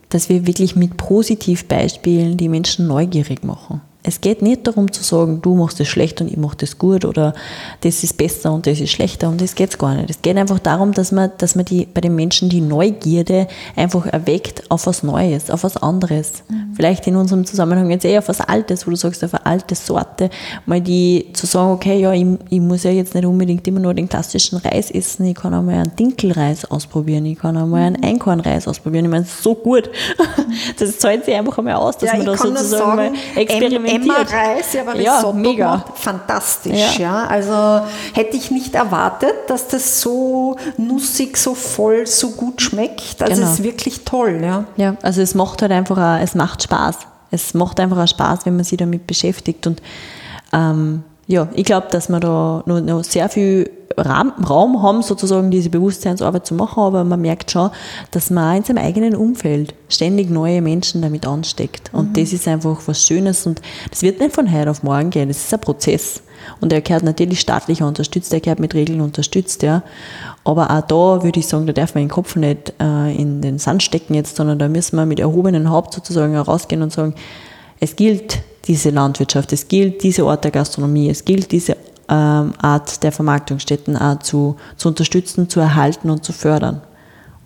dass wir wirklich mit Positivbeispielen die Menschen neugierig machen. Es geht nicht darum zu sagen, du machst das schlecht und ich mache das gut oder das ist besser und das ist schlechter und das geht gar nicht. Es geht einfach darum, dass man, dass man die, bei den Menschen die Neugierde einfach erweckt auf was Neues, auf was anderes. Mhm. Vielleicht in unserem Zusammenhang jetzt eher auf was Altes, wo du sagst, auf eine alte Sorte, mal die zu sagen, okay, ja, ich, ich muss ja jetzt nicht unbedingt immer nur den klassischen Reis essen, ich kann auch mal einen Dinkelreis ausprobieren, ich kann auch mal einen mhm. Einkornreis ausprobieren. Ich meine, so gut. Das zahlt sich einfach einmal aus, dass ja, man da sozusagen sagen, mal experimentiert Emma Reis, ja, ja, Risotto mega. Macht, fantastisch, ja. ja. Also hätte ich nicht erwartet, dass das so nussig, so voll, so gut schmeckt. Also genau. es ist wirklich toll, ja. Ja, also es macht halt einfach, auch, es macht Spaß. Es macht einfach auch Spaß, wenn man sich damit beschäftigt und ähm, ja, ich glaube, dass wir da noch, noch sehr viel Raum haben, sozusagen diese Bewusstseinsarbeit zu machen, aber man merkt schon, dass man in seinem eigenen Umfeld ständig neue Menschen damit ansteckt. Und mhm. das ist einfach was Schönes und das wird nicht von heute auf morgen gehen, das ist ein Prozess. Und er gehört natürlich staatlich unterstützt, er gehört mit Regeln unterstützt, ja. Aber auch da würde ich sagen, da darf man den Kopf nicht äh, in den Sand stecken jetzt, sondern da müssen wir mit erhobenem Haupt sozusagen herausgehen und sagen, es gilt diese Landwirtschaft, es gilt diese Art der Gastronomie, es gilt diese ähm, Art der Vermarktungsstätten auch zu, zu unterstützen, zu erhalten und zu fördern.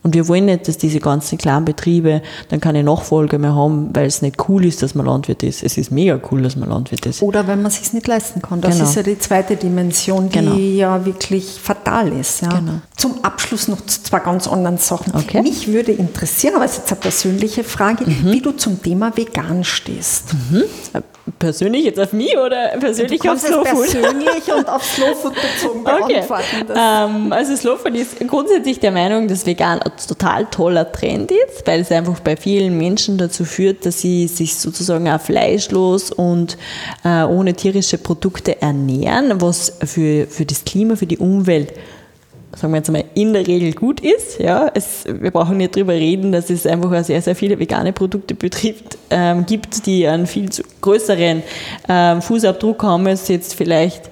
Und wir wollen nicht, dass diese ganzen kleinen Betriebe dann keine Nachfolge mehr haben, weil es nicht cool ist, dass man Landwirt ist. Es ist mega cool, dass man Landwirt ist. Oder wenn man es sich nicht leisten kann. Das Genau. ist ja die zweite Dimension, die Genau. ja wirklich fatal ist. Ja. Genau. Zum Abschluss noch zwei ganz anderen Sachen. Okay. Mhm. Mich würde interessieren, aber es ist jetzt eine persönliche Frage, wie du zum Thema vegan stehst. Persönlich jetzt auf mich oder persönlich auf kannst es Slow Food? persönlich und auf Slow Food bezogen Okay. beantworten. Ähm, also Slow Food ist grundsätzlich der Meinung, dass vegan ein total toller Trend ist, weil es einfach bei vielen Menschen dazu führt, dass sie sich sozusagen auch fleischlos und äh, ohne tierische Produkte ernähren, was für, für das Klima, für die Umwelt sagen wir jetzt mal, in der Regel gut ist. Ja, es, wir brauchen nicht drüber reden, dass es einfach auch sehr, sehr viele vegane Produkte betrifft, ähm, gibt, die einen viel größeren ähm, Fußabdruck haben als jetzt vielleicht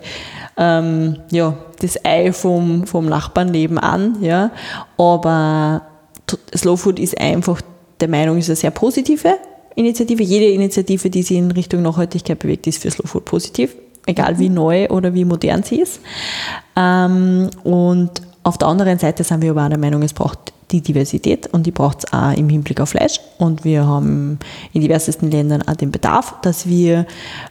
ähm, ja, das Ei vom, vom Nachbarn nebenan. Ja. Aber Slow Food ist einfach der Meinung, ist eine sehr positive Initiative. Jede Initiative, die sich in Richtung Nachhaltigkeit bewegt, ist für Slow Food positiv, egal wie neu oder wie modern sie ist. Ähm, und auf der anderen Seite sind wir aber auch der Meinung, es braucht die Diversität und die braucht es auch im Hinblick auf Fleisch. Und wir haben in diversesten Ländern auch den Bedarf, dass wir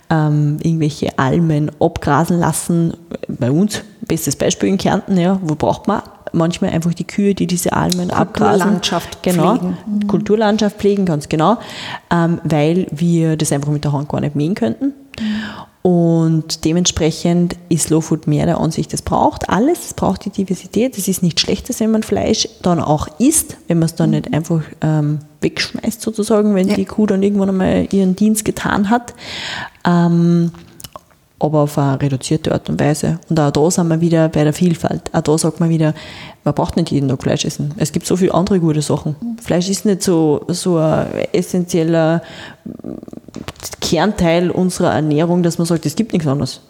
ähm, irgendwelche Almen abgrasen lassen. Bei uns, bestes Beispiel in Kärnten, ja, wo braucht man manchmal einfach die Kühe, die diese Almen abgrasen. Kulturlandschaft genau, pflegen. Kulturlandschaft pflegen, ganz genau, ähm, weil wir das einfach mit der Hand gar nicht mähen könnten. Und dementsprechend ist Slow Food mehr der Ansicht, es braucht alles, es braucht die Diversität. Es ist nichts Schlechtes, wenn man Fleisch dann auch isst, wenn man es dann nicht einfach ähm, wegschmeißt sozusagen, wenn Ja. die Kuh dann irgendwann einmal ihren Dienst getan hat. Ähm, aber auf eine reduzierte Art und Weise. Und auch da sind wir wieder bei der Vielfalt. Auch da sagt man wieder, man braucht nicht jeden Tag Fleisch essen. Es gibt so viele andere gute Sachen. Fleisch ist nicht so, so ein essentieller Kernteil unserer Ernährung, dass man sagt, es gibt nichts anderes.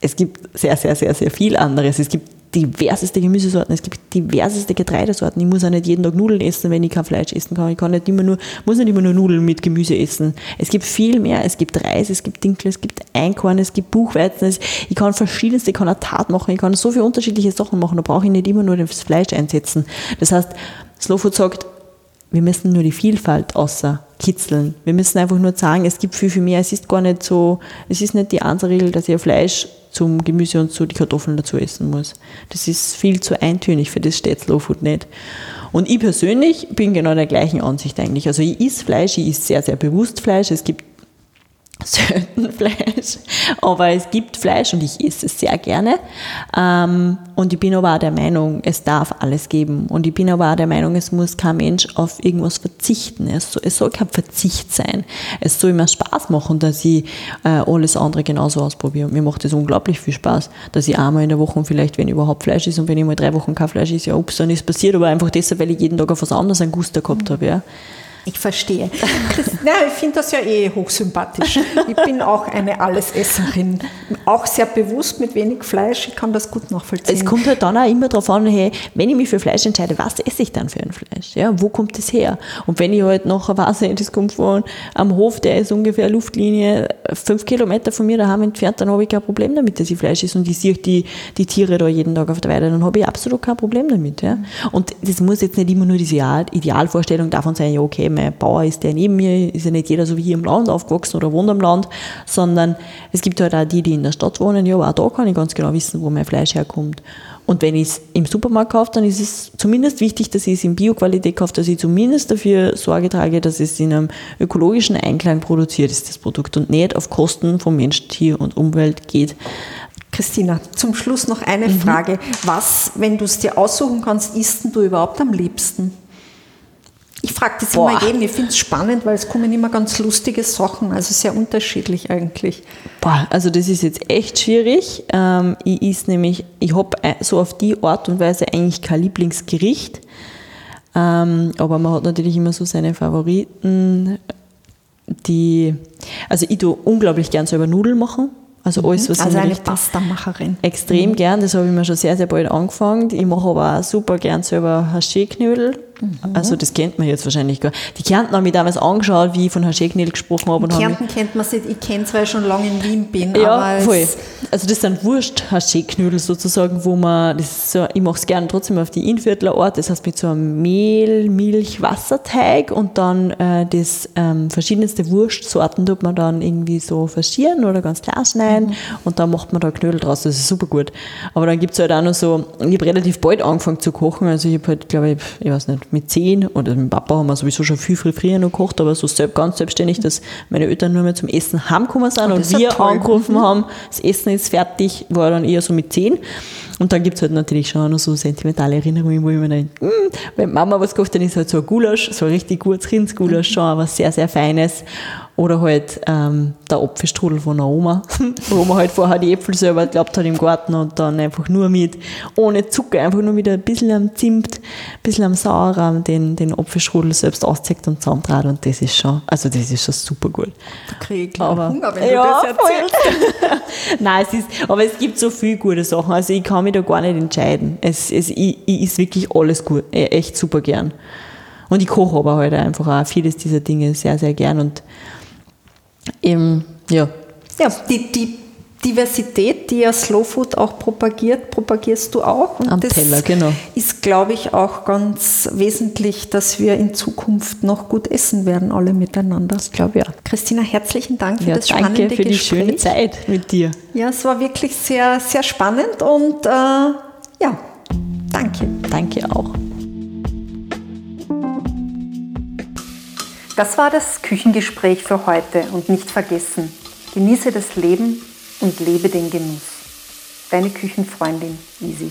Es gibt sehr, sehr, sehr, sehr viel anderes. Es gibt diverseste Gemüsesorten, es gibt diverseste Getreidesorten. Ich muss auch nicht jeden Tag Nudeln essen, wenn ich kein Fleisch essen kann. Ich kann nicht immer nur, muss nicht immer nur Nudeln mit Gemüse essen. Es gibt viel mehr. Es gibt Reis, es gibt Dinkel, es gibt Einkorn, es gibt Buchweizen. Ich kann verschiedenste, ich kann eine Tat machen, ich kann so viele unterschiedliche Sachen machen. Da brauche ich nicht immer nur das Fleisch einsetzen. Das heißt, Slow Food sagt, wir müssen nur die Vielfalt außer kitzeln. Wir müssen einfach nur sagen, es gibt viel, viel mehr. Es ist gar nicht so, es ist nicht die Einzelregel, dass ich Fleisch zum Gemüse und zu die Kartoffeln dazu essen muss. Das ist viel zu eintönig, für das steht Slow Food nicht. Und ich persönlich bin genau der gleichen Ansicht eigentlich. Also ich esse Fleisch, ich esse sehr, sehr bewusst Fleisch. Es gibt selten Fleisch, aber es gibt Fleisch und ich esse es sehr gerne. Ähm, und ich bin aber auch der Meinung, es darf alles geben. Und ich bin aber auch der Meinung, es muss kein Mensch auf irgendwas verzichten. Es soll, es soll kein Verzicht sein. Es soll mir Spaß machen, dass ich äh, alles andere genauso ausprobiere. Mir macht es unglaublich viel Spaß, dass ich einmal in der Woche vielleicht, wenn überhaupt Fleisch ist und wenn ich mal drei Wochen kein Fleisch ist, ja, ups, dann ist passiert, aber einfach deshalb, weil ich jeden Tag auf was anderes einen Guster gehabt habe. Ja. Ich verstehe. Das, ja, ich finde das ja eh hochsympathisch. Ich bin auch eine Allesesserin. Auch sehr bewusst mit wenig Fleisch. Ich kann das gut nachvollziehen. Es kommt halt dann auch immer darauf an, hey, wenn ich mich für Fleisch entscheide, was esse ich dann für ein Fleisch? Ja, wo kommt das her? Und wenn ich halt nachher weiß, das kommt von am Hof, der ist ungefähr Luftlinie fünf Kilometer von mir daheim entfernt, dann habe ich kein Problem damit, dass ich Fleisch esse und ich sehe die, die Tiere da jeden Tag auf der Weide, dann habe ich absolut kein Problem damit. Ja? Und das muss jetzt nicht immer nur diese Ideal- Idealvorstellung davon sein, ja, okay, mein Bauer ist der neben mir, ist ja nicht jeder so wie hier im Land aufgewachsen oder wohnt am Land, sondern es gibt halt auch die, die in der Stadt wohnen, ja, aber auch da kann ich ganz genau wissen, wo mein Fleisch herkommt. Und wenn ich es im Supermarkt kaufe, dann ist es zumindest wichtig, dass ich es in Bioqualität kaufe, dass ich zumindest dafür Sorge trage, dass es in einem ökologischen Einklang produziert ist, das Produkt, und nicht auf Kosten von Mensch, Tier und Umwelt geht. Christina, zum Schluss noch eine Mhm. Frage. Was, wenn du es dir aussuchen kannst, isst denn du überhaupt am liebsten? Ich frage das Boah. immer jeden. Ich finde es spannend, weil es kommen immer ganz lustige Sachen, also sehr unterschiedlich eigentlich. Boah, also das ist jetzt echt schwierig. Ähm, ich nämlich, ich habe so auf die Art und Weise eigentlich kein Lieblingsgericht. Ähm, aber man hat natürlich immer so seine Favoriten, die, also ich tue unglaublich gern selber Nudeln machen. Also alles, was Also die eine Pastamacherin. Extrem gern, das habe ich mir schon sehr, sehr bald angefangen. Ich mache aber auch super gern selber Haché-Knödel. Also das kennt man jetzt wahrscheinlich gar Die Kärntner haben mich damals angeschaut, wie ich von Haché-Knödel gesprochen habe. In haben Kärnten kennt man sie, ich kenne zwar schon lange in Wien bin, Ja, voll. Also das sind Wurst-Haché-Knödel sozusagen, wo man, das so, ich mache es gerne trotzdem auf die Innviertler Art, das heißt mit so einem Mehl, Milch, Wasserteig und dann äh, das ähm, verschiedenste Wurstsorten tut man dann irgendwie so faschieren oder ganz klar schneiden und dann macht man da Knödel draus, das ist super gut. Aber dann gibt es halt auch noch so, ich habe relativ bald angefangen zu kochen, also ich habe halt, glaube ich, ich weiß nicht, mit zehn oder mit Papa haben wir sowieso schon viel, viel früher noch gekocht, aber so selbst, ganz selbstständig, dass meine Eltern nur mehr zum Essen heimgekommen sind Oh, und ja wir angerufen haben, das Essen ist fertig, war dann eher so mit 10. Und dann gibt es halt natürlich schon auch noch so sentimentale Erinnerungen, wo ich mir denke, "Hm, wenn Mama was kocht, dann ist halt so ein Gulasch, so ein richtig gutes Rindsgulasch schon, aber sehr, sehr feines. Oder halt ähm, der Apfelstrudel von der Oma, wo man halt vorher die Äpfel selber geglaubt hat im Garten und dann einfach nur mit, ohne Zucker, einfach nur mit ein bisschen am Zimt, ein bisschen am Sauerrahm den, den Apfelstrudel selbst auszieht und zusammentrat und das ist schon, also das ist schon super gut. da kriege ich gleich Aber, Hunger, wenn ja, du das erzählst. Nein, es ist, aber es gibt so viele gute Sachen. Also ich kann mich da gar nicht entscheiden. Es, es, ich, ich is wirklich alles gut. Eh, Echt super gern. Und ich koche aber halt einfach auch vieles dieser Dinge sehr, sehr gern. Und eben, ja, Ja, die, die Diversität, die ja Slow Food auch propagiert, propagierst du auch. Und Am das Teller, genau. ist, glaube ich, auch ganz wesentlich, dass wir in Zukunft noch gut essen werden, alle miteinander. ich glaube ja. Christina, herzlichen Dank für Ja, das spannende danke für die Gespräch. schöne Zeit mit dir. Ja, es war wirklich sehr, sehr spannend und äh, ja, danke. Danke auch. Das war das Küchengespräch für heute und nicht vergessen, genieße das Leben und lebe den Genuss. Deine Küchenfreundin Easy.